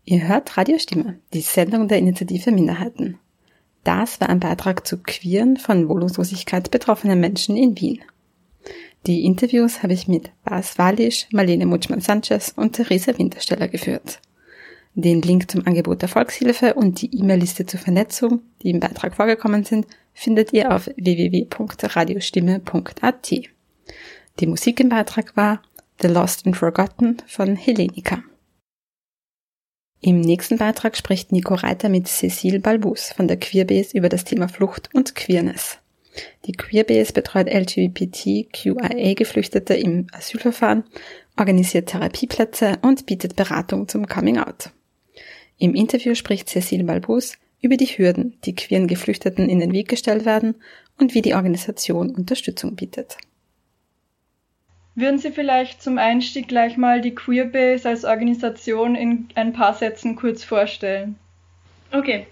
Ihr hört Radiostimme, die Sendung der Initiative Minderheiten. Das war ein Beitrag zu queeren, von Wohnungslosigkeit betroffenen Menschen in Wien. Die Interviews habe ich mit Bas Walisch, Marlene Mutschmann-Sanchez und Theresa Wintersteller geführt. Den Link zum Angebot der Volkshilfe und die E-Mail-Liste zur Vernetzung, die im Beitrag vorgekommen sind, findet ihr auf www.radiostimme.at. Die Musik im Beitrag war The Lost and Forgotten von Helenika. Im nächsten Beitrag spricht Nico Reiter mit Cecile Balbus von der Queerbase über das Thema Flucht und Queerness. Die Queerbase betreut LGBTQIA-Geflüchtete im Asylverfahren, organisiert Therapieplätze und bietet Beratung zum Coming-out. Im Interview spricht Cecile Balbus über die Hürden, die queeren Geflüchteten in den Weg gestellt werden und wie die Organisation Unterstützung bietet. Würden Sie vielleicht zum Einstieg gleich mal die Queerbase als Organisation in ein paar Sätzen kurz vorstellen? Okay.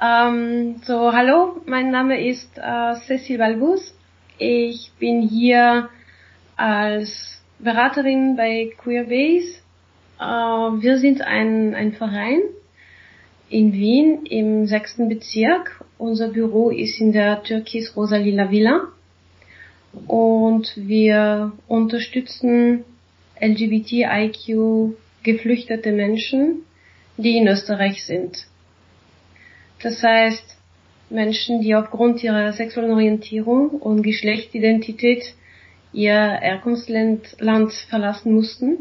Ähm, so, hallo, mein Name ist äh, Cecil Balbus. Ich bin hier als Beraterin bei Queerbase. Äh, wir sind ein, ein Verein in Wien im sechsten Bezirk. Unser Büro ist in der Türkis-Rosa-Lila Villa und wir unterstützen LGBTIQ geflüchtete Menschen, die in Österreich sind. Das heißt, Menschen, die aufgrund ihrer sexuellen Orientierung und Geschlechtsidentität ihr Herkunftsland verlassen mussten,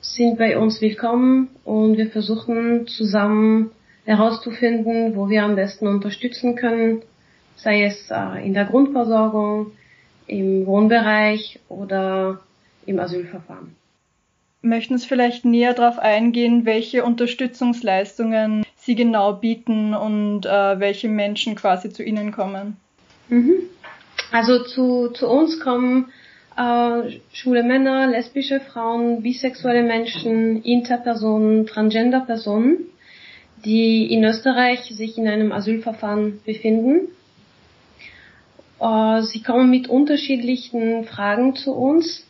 sind bei uns willkommen und wir versuchen zusammen herauszufinden, wo wir am besten unterstützen können, sei es äh, in der Grundversorgung, im Wohnbereich oder im Asylverfahren. Möchten Sie vielleicht näher darauf eingehen, welche Unterstützungsleistungen Sie genau bieten und äh, welche Menschen quasi zu Ihnen kommen? Mhm. Also zu, zu uns kommen äh, schwule Männer, lesbische Frauen, bisexuelle Menschen, Interpersonen, Transgender-Personen, die in Österreich sich in einem Asylverfahren befinden. Äh, sie kommen mit unterschiedlichen Fragen zu uns.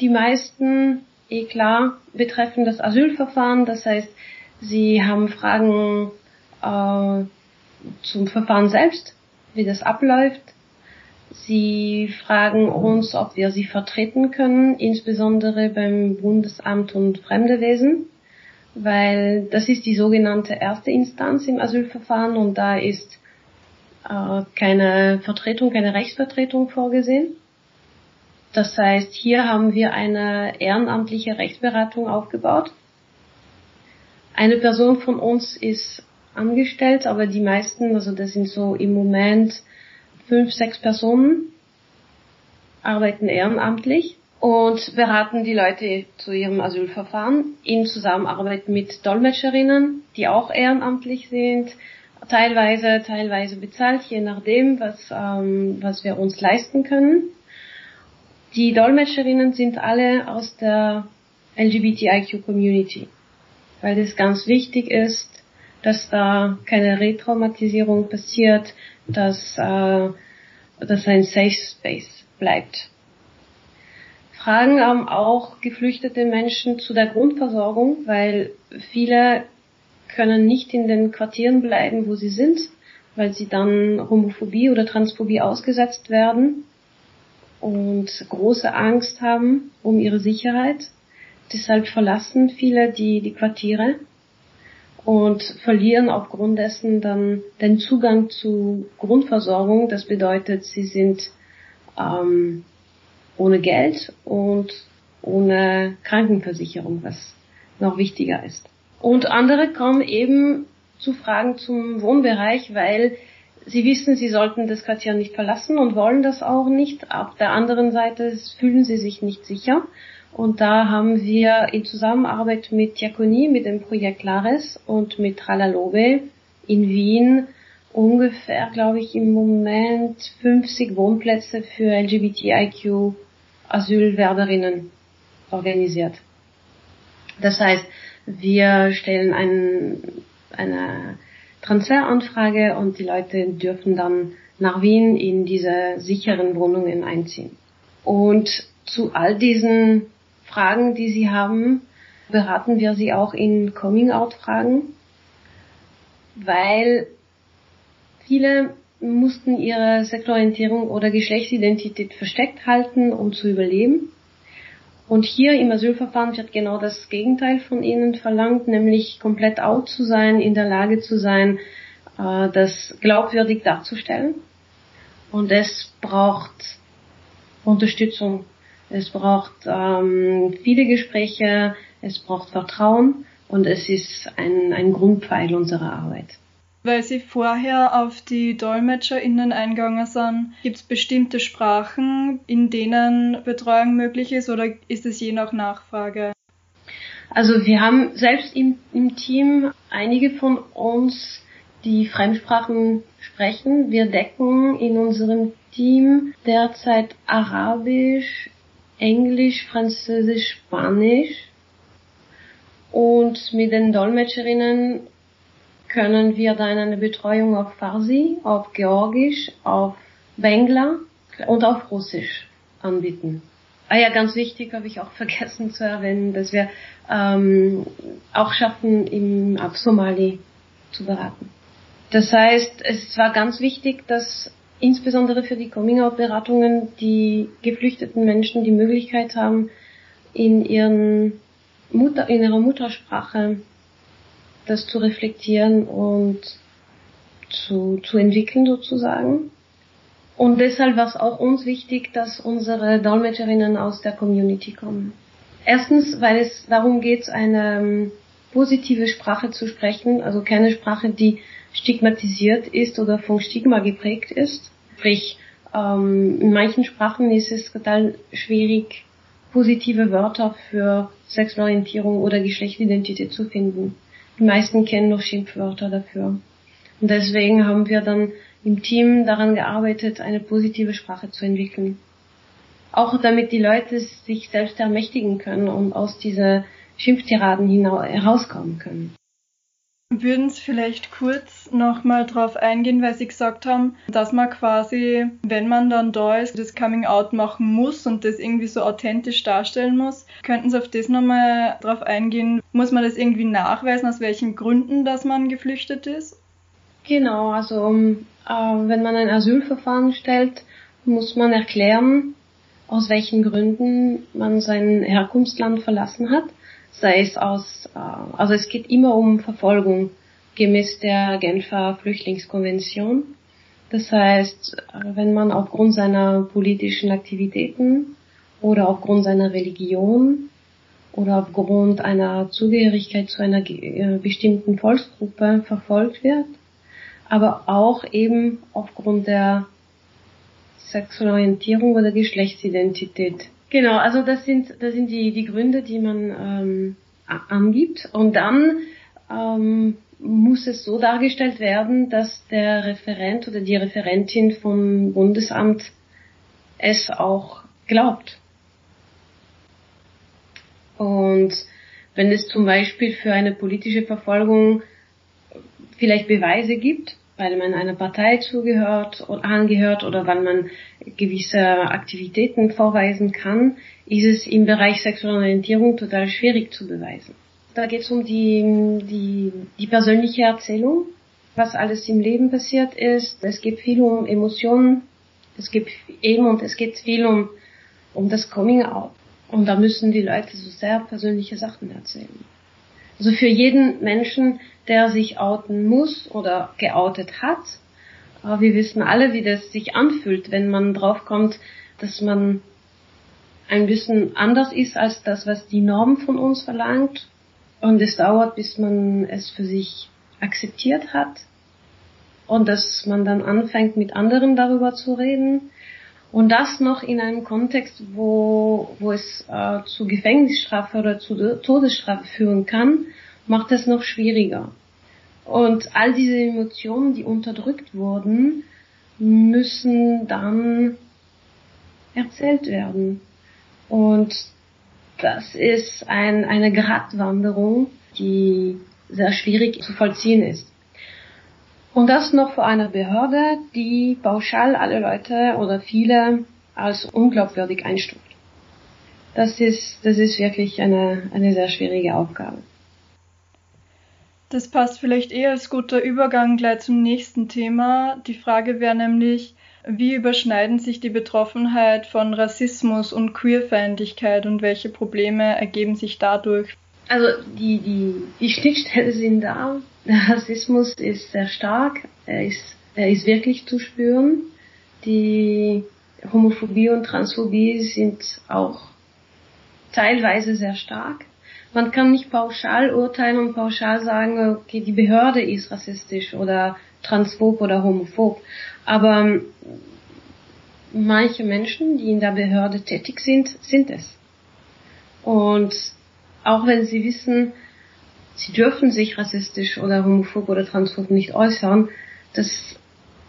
Die meisten, eh klar, betreffen das Asylverfahren, das heißt, sie haben Fragen äh, zum Verfahren selbst, wie das abläuft, Sie fragen uns, ob wir sie vertreten können, insbesondere beim Bundesamt und Fremdewesen, weil das ist die sogenannte erste Instanz im Asylverfahren und da ist äh, keine Vertretung, keine Rechtsvertretung vorgesehen. Das heißt, hier haben wir eine ehrenamtliche Rechtsberatung aufgebaut. Eine Person von uns ist angestellt, aber die meisten, also das sind so im Moment fünf, sechs Personen arbeiten ehrenamtlich und beraten die Leute zu ihrem Asylverfahren in Zusammenarbeit mit Dolmetscherinnen, die auch ehrenamtlich sind, teilweise, teilweise bezahlt, je nachdem, was, ähm, was wir uns leisten können. Die Dolmetscherinnen sind alle aus der LGBTIQ-Community, weil es ganz wichtig ist, dass da keine Retraumatisierung passiert, dass, äh, dass ein Safe Space bleibt. Fragen haben auch geflüchtete Menschen zu der Grundversorgung, weil viele können nicht in den Quartieren bleiben, wo sie sind, weil sie dann Homophobie oder Transphobie ausgesetzt werden und große Angst haben um ihre Sicherheit. Deshalb verlassen viele die, die Quartiere und verlieren aufgrund dessen dann den Zugang zu Grundversorgung. Das bedeutet, sie sind ähm, ohne Geld und ohne Krankenversicherung, was noch wichtiger ist. Und andere kommen eben zu Fragen zum Wohnbereich, weil sie wissen, sie sollten das Quartier nicht verlassen und wollen das auch nicht. Auf der anderen Seite fühlen sie sich nicht sicher und da haben wir in Zusammenarbeit mit Diakonie, mit dem Projekt Lares und mit Tralalobe in Wien ungefähr, glaube ich, im Moment 50 Wohnplätze für LGBTIQ Asylwerberinnen organisiert. Das heißt, wir stellen ein, eine Transferanfrage und die Leute dürfen dann nach Wien in diese sicheren Wohnungen einziehen. Und zu all diesen Fragen, die Sie haben, beraten wir Sie auch in Coming-out-Fragen, weil viele mussten ihre Sexualorientierung oder Geschlechtsidentität versteckt halten, um zu überleben. Und hier im Asylverfahren wird genau das Gegenteil von ihnen verlangt, nämlich komplett out zu sein, in der Lage zu sein, äh, das glaubwürdig darzustellen. Und es braucht Unterstützung es braucht ähm, viele Gespräche, es braucht Vertrauen und es ist ein, ein Grundpfeil unserer Arbeit. Weil Sie vorher auf die DolmetscherInnen eingegangen sind, gibt es bestimmte Sprachen, in denen Betreuung möglich ist oder ist es je nach Nachfrage? Also wir haben selbst im, im Team einige von uns, die Fremdsprachen sprechen. Wir decken in unserem Team derzeit Arabisch, Englisch, Französisch, Spanisch. Und mit den Dolmetscherinnen können wir dann eine Betreuung auf Farsi, auf Georgisch, auf Bengla und auf Russisch anbieten. Ah ja, ganz wichtig habe ich auch vergessen zu erwähnen, dass wir ähm, auch schaffen, im auf Somali zu beraten. Das heißt, es war ganz wichtig, dass insbesondere für die Coming-out-Beratungen die geflüchteten Menschen die Möglichkeit haben, in ihren Mutter, in ihrer Muttersprache das zu reflektieren und zu, zu entwickeln sozusagen. Und deshalb war es auch uns wichtig, dass unsere Dolmetscherinnen aus der Community kommen. Erstens, weil es darum geht, eine ähm, positive Sprache zu sprechen, also keine Sprache, die stigmatisiert ist oder vom Stigma geprägt ist. Sprich, ähm, in manchen Sprachen ist es total schwierig, positive Wörter für Sexualorientierung oder Geschlechtsidentität zu finden. Die meisten kennen noch Schimpfwörter dafür. Und deswegen haben wir dann im Team daran gearbeitet, eine positive Sprache zu entwickeln. Auch damit die Leute sich selbst ermächtigen können und aus dieser Schimpftiraden herauskommen können. Würden Sie vielleicht kurz nochmal drauf eingehen, weil Sie gesagt haben, dass man quasi, wenn man dann da ist, das Coming Out machen muss und das irgendwie so authentisch darstellen muss. Könnten Sie auf das nochmal drauf eingehen? Muss man das irgendwie nachweisen, aus welchen Gründen, dass man geflüchtet ist? Genau, also äh, wenn man ein Asylverfahren stellt, muss man erklären, aus welchen Gründen man sein Herkunftsland verlassen hat. Sei es aus, äh, also es geht immer um Verfolgung gemäß der Genfer Flüchtlingskonvention. Das heißt, äh, wenn man aufgrund seiner politischen Aktivitäten oder aufgrund seiner Religion oder aufgrund einer Zugehörigkeit zu einer äh, bestimmten Volksgruppe verfolgt wird, aber auch eben aufgrund der sexuellen Orientierung oder Geschlechtsidentität. Genau, also das sind das sind die die Gründe, die man ähm, angibt und dann ähm, muss es so dargestellt werden, dass der Referent oder die Referentin vom Bundesamt es auch glaubt. Und wenn es zum Beispiel für eine politische Verfolgung vielleicht Beweise gibt, weil man einer Partei zugehört oder angehört oder weil man gewisse Aktivitäten vorweisen kann, ist es im Bereich sexuelle Orientierung total schwierig zu beweisen. Da geht es um die, die, die persönliche Erzählung, was alles im Leben passiert ist. Es geht viel um Emotionen, es geht eben und es geht viel um, um das Coming Out. Und da müssen die Leute so sehr persönliche Sachen erzählen. Also für jeden Menschen, der sich outen muss oder geoutet hat, aber wir wissen alle, wie das sich anfühlt, wenn man draufkommt, dass man ein bisschen anders ist als das, was die Norm von uns verlangt. Und es dauert, bis man es für sich akzeptiert hat. Und dass man dann anfängt, mit anderen darüber zu reden. Und das noch in einem Kontext, wo, wo es äh, zu Gefängnisstrafe oder zu Todesstrafe führen kann, macht es noch schwieriger. Und all diese Emotionen, die unterdrückt wurden, müssen dann erzählt werden. Und das ist ein, eine Gratwanderung, die sehr schwierig zu vollziehen ist. Und das noch vor einer Behörde, die pauschal alle Leute oder viele als unglaubwürdig einstuft. Das ist, das ist wirklich eine, eine sehr schwierige Aufgabe. Das passt vielleicht eher als guter Übergang gleich zum nächsten Thema. Die Frage wäre nämlich, wie überschneiden sich die Betroffenheit von Rassismus und Queerfeindlichkeit und welche Probleme ergeben sich dadurch? Also die, die, die Schnittstellen sind da. Der Rassismus ist sehr stark, er ist, er ist wirklich zu spüren. Die Homophobie und Transphobie sind auch teilweise sehr stark man kann nicht pauschal urteilen und pauschal sagen, okay, die Behörde ist rassistisch oder transphob oder homophob. Aber ähm, manche Menschen, die in der Behörde tätig sind, sind es. Und auch wenn sie wissen, sie dürfen sich rassistisch oder homophob oder transphob nicht äußern, das,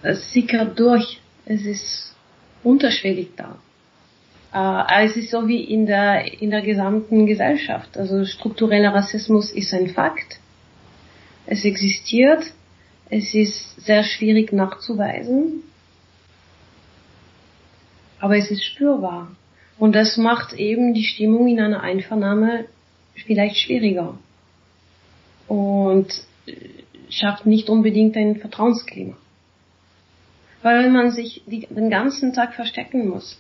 das sickert durch. Es ist unterschwellig da. Äh, es ist so wie in der, in der gesamten Gesellschaft. Also struktureller Rassismus ist ein Fakt. Es existiert. Es ist sehr schwierig nachzuweisen. Aber es ist spürbar. Und das macht eben die Stimmung in einer Einvernahme vielleicht schwieriger. Und schafft nicht unbedingt ein Vertrauensklima. Weil man sich die, den ganzen Tag verstecken muss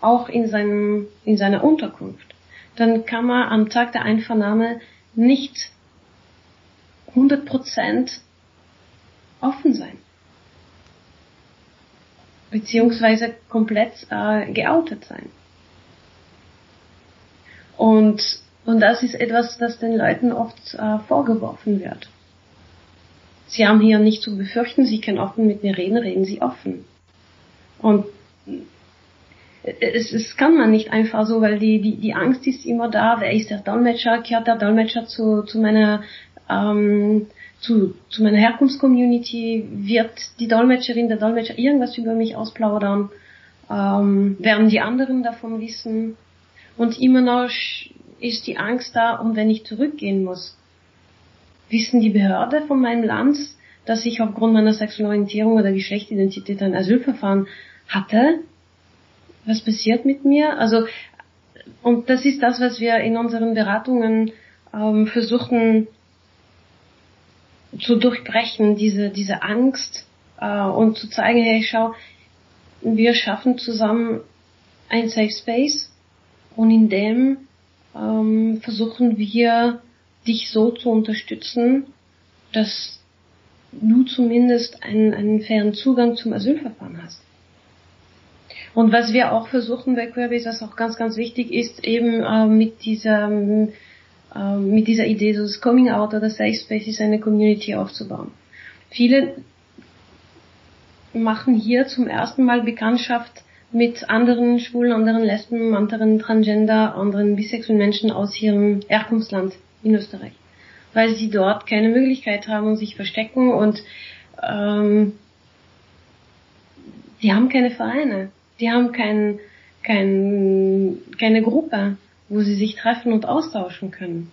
auch in, seinem, in seiner Unterkunft. dann kann man am Tag der Einvernahme nicht 100% offen sein. Beziehungsweise komplett äh, geoutet sein. Und, und das ist etwas, das den Leuten oft äh, vorgeworfen wird. Sie haben hier nicht zu befürchten, Sie können offen mit mir reden, reden Sie offen. Und es, es kann man nicht einfach so, weil die, die, die Angst ist immer da, wer ist der Dolmetscher, kehrt der Dolmetscher zu, zu meiner ähm, zu, zu meiner Herkunftscommunity, wird die Dolmetscherin, der Dolmetscher irgendwas über mich ausplaudern, ähm, werden die anderen davon wissen? Und immer noch ist die Angst da, und wenn ich zurückgehen muss, wissen die Behörde von meinem Land, dass ich aufgrund meiner sexuellen Orientierung oder Geschlechtsidentität ein Asylverfahren hatte? Was passiert mit mir? Also, und das ist das, was wir in unseren Beratungen ähm, versuchen zu durchbrechen, diese, diese Angst äh, und zu zeigen, hey, schau, wir schaffen zusammen ein Safe Space und in dem ähm, versuchen wir dich so zu unterstützen, dass du zumindest einen, einen fairen Zugang zum Asylverfahren hast. Und was wir auch versuchen bei Queerbase, was auch ganz, ganz wichtig ist, eben äh, mit dieser äh, mit dieser Idee, so das Coming Out oder Safe Spaces eine Community aufzubauen. Viele machen hier zum ersten Mal Bekanntschaft mit anderen Schwulen, anderen Lesben, anderen Transgender, anderen bisexuellen Menschen aus ihrem Herkunftsland in Österreich, weil sie dort keine Möglichkeit haben und sich verstecken und ähm, die haben keine Vereine, die haben kein, kein, keine Gruppe, wo sie sich treffen und austauschen können.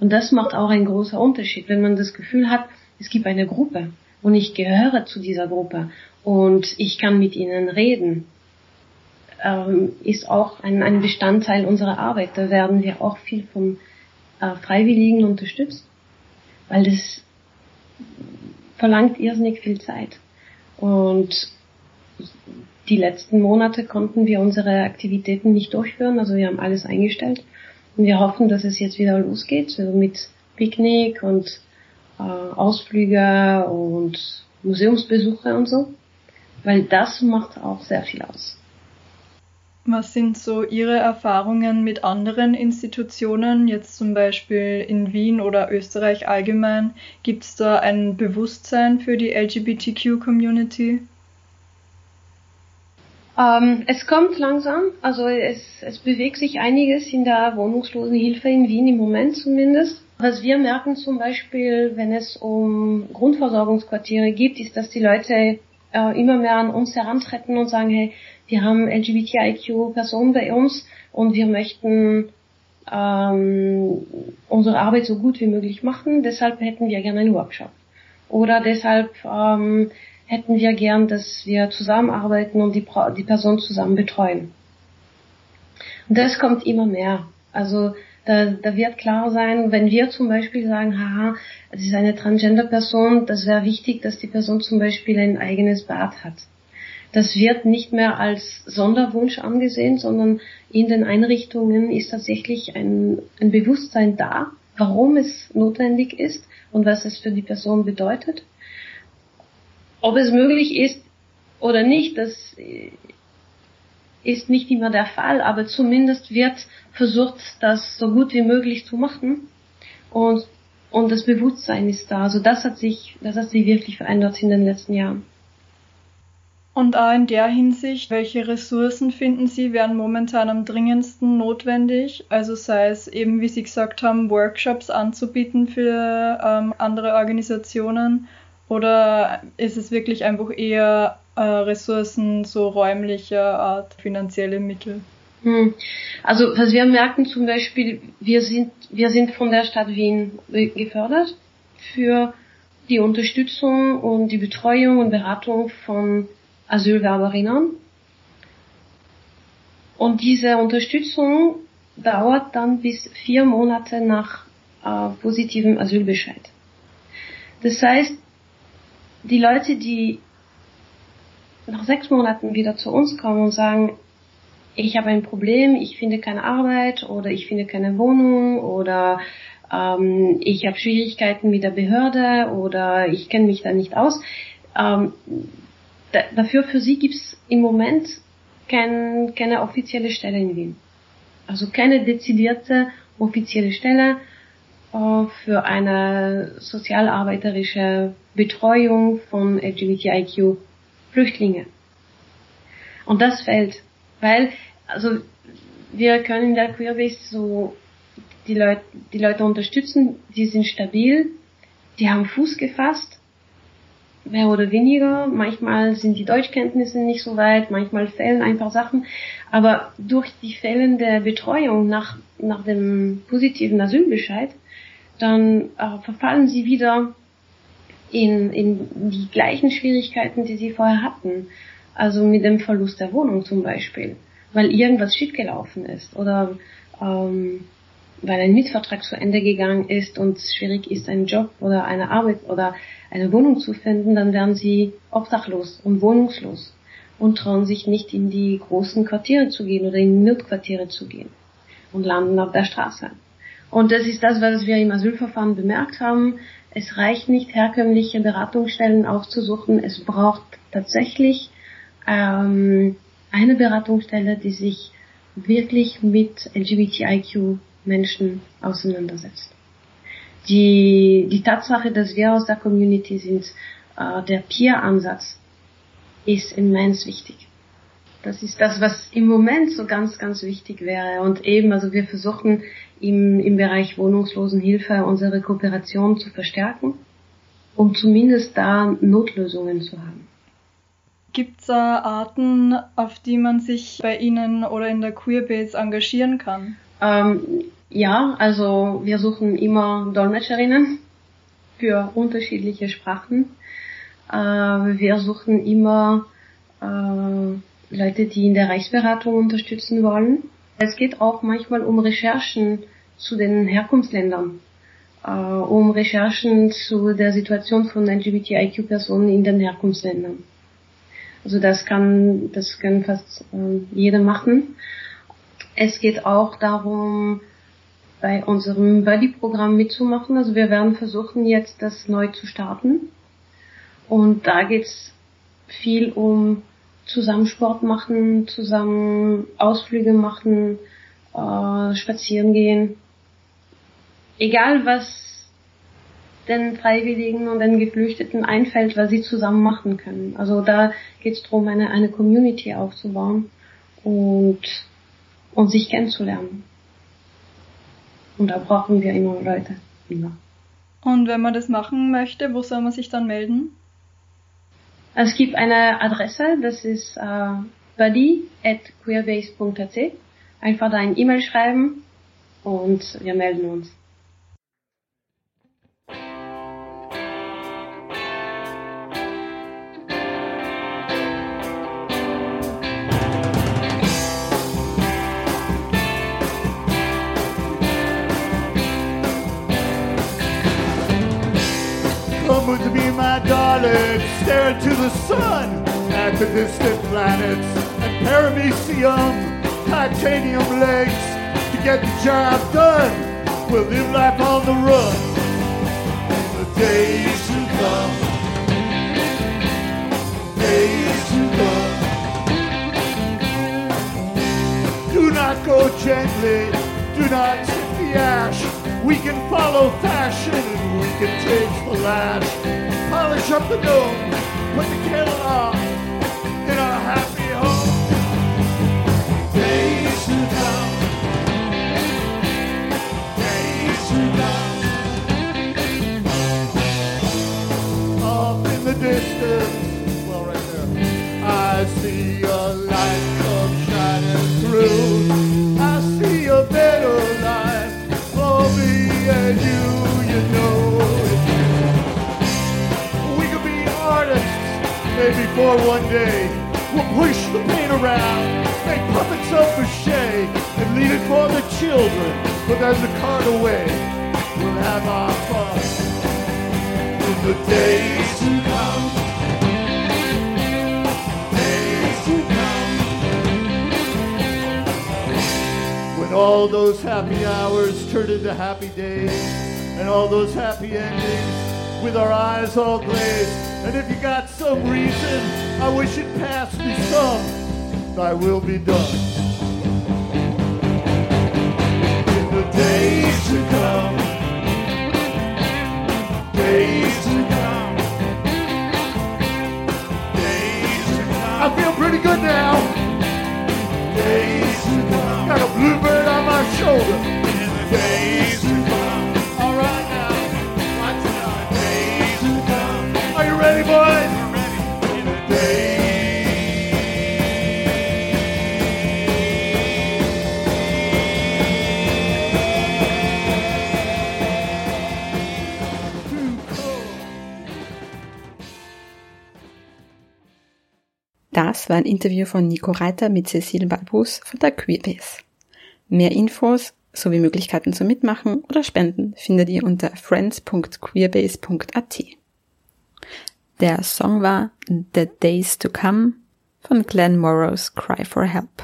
Und das macht auch einen großen Unterschied, wenn man das Gefühl hat, es gibt eine Gruppe und ich gehöre zu dieser Gruppe und ich kann mit ihnen reden, ähm, ist auch ein, Bestandteil unserer Arbeit. Da werden wir auch viel von äh, Freiwilligen unterstützt, weil das verlangt irrsinnig viel Zeit. Und die letzten Monate konnten wir unsere Aktivitäten nicht durchführen, also wir haben alles eingestellt. Und wir hoffen, dass es jetzt wieder losgeht, also mit Picknick und äh, Ausflüge und Museumsbesuche und so, weil das macht auch sehr viel aus. Was sind so Ihre Erfahrungen mit anderen Institutionen, jetzt zum Beispiel in Wien oder Österreich allgemein? Gibt es da ein Bewusstsein für die LGBTQ-Community? Ähm, es kommt langsam, also es, es bewegt sich einiges in der Wohnungslosenhilfe in Wien im Moment zumindest. Was wir merken zum Beispiel, wenn es um Grundversorgungsquartiere geht, ist, dass die Leute äh, immer mehr an uns herantreten und sagen, hey, wir haben LGBTIQ-Personen bei uns und wir möchten ähm, unsere Arbeit so gut wie möglich machen, deshalb hätten wir gerne einen Workshop. Oder deshalb ähm, hätten wir gern, dass wir zusammenarbeiten und die, die Person zusammen betreuen. Und das kommt immer mehr. Also da, da wird klar sein, wenn wir zum Beispiel sagen, haha, es ist eine Transgender-Person, das wäre wichtig, dass die Person zum Beispiel ein eigenes Bad hat. Das wird nicht mehr als Sonderwunsch angesehen, sondern in den Einrichtungen ist tatsächlich ein, ein Bewusstsein da, warum es notwendig ist und was es für die Person bedeutet. Ob es möglich ist oder nicht, das ist nicht immer der Fall, aber zumindest wird versucht, das so gut wie möglich zu machen und, und das Bewusstsein ist da. Also das hat sich, das hat sich wirklich verändert in den letzten Jahren. Und auch in der Hinsicht, welche Ressourcen finden Sie wären momentan am dringendsten notwendig? Also sei es eben, wie Sie gesagt haben, Workshops anzubieten für ähm, andere Organisationen oder ist es wirklich einfach eher äh, Ressourcen so räumlicher Art, finanzielle Mittel? Hm. Also was wir merken zum Beispiel, wir sind, wir sind von der Stadt Wien gefördert für die Unterstützung und die Betreuung und Beratung von Asylwerberinnen. Und diese Unterstützung dauert dann bis vier Monate nach äh, positivem Asylbescheid. Das heißt, die Leute, die nach sechs Monaten wieder zu uns kommen und sagen, ich habe ein Problem, ich finde keine Arbeit oder ich finde keine Wohnung oder ähm, ich habe Schwierigkeiten mit der Behörde oder ich kenne mich da nicht aus. Ähm, da, dafür für sie gibt es im Moment kein, keine offizielle Stelle in Wien. Also keine dezidierte offizielle Stelle für eine sozialarbeiterische Betreuung von LGBTIQ-Flüchtlinge. Und das fällt, weil, also wir können in der Queerbase so die Leute, die Leute unterstützen, die sind stabil, die haben Fuß gefasst, mehr oder weniger. Manchmal sind die Deutschkenntnisse nicht so weit, manchmal fehlen einfach Sachen. Aber durch die fehlende Betreuung nach, nach dem positiven Asylbescheid, dann äh, verfallen sie wieder in, in die gleichen Schwierigkeiten, die sie vorher hatten. Also mit dem Verlust der Wohnung zum Beispiel, weil irgendwas schiefgelaufen ist oder ähm, weil ein Mietvertrag zu Ende gegangen ist und es schwierig ist, einen Job oder eine Arbeit oder eine Wohnung zu finden, dann werden sie obdachlos und wohnungslos und trauen sich nicht in die großen Quartiere zu gehen oder in Notquartiere zu gehen und landen auf der Straße. Und das ist das, was wir im Asylverfahren bemerkt haben. Es reicht nicht, herkömmliche Beratungsstellen aufzusuchen. Es braucht tatsächlich ähm, eine Beratungsstelle, die sich wirklich mit LGBTIQ Menschen auseinandersetzt. Die, die Tatsache, dass wir aus der Community sind, äh, der Peer-Ansatz ist immens wichtig. Das ist das, was im Moment so ganz, ganz wichtig wäre. Und eben, also wir versuchen im, im Bereich Wohnungslosenhilfe unsere Kooperation zu verstärken, um zumindest da Notlösungen zu haben. Gibt es Arten, auf die man sich bei Ihnen oder in der Queerbase engagieren kann? Ähm, ja, also wir suchen immer Dolmetscherinnen für unterschiedliche Sprachen. Äh, wir suchen immer äh, Leute, die in der Reichsberatung unterstützen wollen. Es geht auch manchmal um Recherchen zu den Herkunftsländern, äh, um Recherchen zu der Situation von LGBTIQ-Personen in den Herkunftsländern. Also das kann, das kann fast äh, jeder machen. Es geht auch darum, bei unserem Buddy-Programm mitzumachen. Also wir werden versuchen, jetzt das neu zu starten. Und da geht's viel um zusammen Sport machen, zusammen Ausflüge machen, äh, spazieren gehen. Egal was den Freiwilligen und den Geflüchteten einfällt, was sie zusammen machen können. Also da geht's darum, eine, eine Community aufzubauen und und sich kennenzulernen. Und da brauchen wir immer Leute. Immer. Und wenn man das machen möchte, wo soll man sich dann melden? Es gibt eine Adresse, das ist äh, buddy.queerbase.at. Einfach da ein E-Mail schreiben und wir melden uns. Darling, stare into the sun at the distant planets and paramecium, titanium legs to get the job done. We'll live life on the run the days to come. Days to come. Do not go gently, do not tip the ash. We can follow fashion. We can take the lash polish up the dome, put the kettle on. In our happy home. Days to come, days to come. Up in the distance, well right there, I see a light come shining through. For one day we'll push the pain around, make puppets of mache, and leave it for the children. But then the cart away, we'll have our fun in the days to come. Days to come. And all those happy hours turned into happy days. And all those happy endings with our eyes all glazed. And if you got some reason, I wish it passed me some, thy will be done. In the days to come, days to come, days to come. I feel pretty good now. Days to come. Got a bluebird on my shoulder. In the days war ein Interview von Nico Reiter mit Cecile Balbus von der Queerbase. Mehr Infos sowie Möglichkeiten zum Mitmachen oder Spenden findet ihr unter friends.queerbase.at. Der Song war The Days to Come von Glenn Morrows Cry for Help.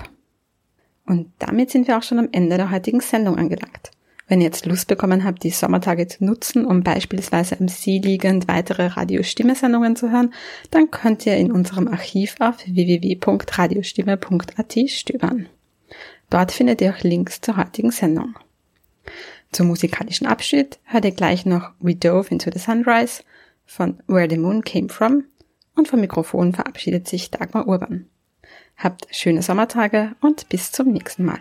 Und damit sind wir auch schon am Ende der heutigen Sendung angelangt. Wenn ihr jetzt Lust bekommen habt, die Sommertage zu nutzen, um beispielsweise am See liegend weitere Radiostimme-Sendungen zu hören, dann könnt ihr in unserem Archiv auf www.radiostimme.at stöbern. Dort findet ihr auch Links zur heutigen Sendung. Zum musikalischen Abschied hört ihr gleich noch We Dove into the Sunrise von Where the Moon Came From und vom Mikrofon verabschiedet sich Dagmar Urban. Habt schöne Sommertage und bis zum nächsten Mal.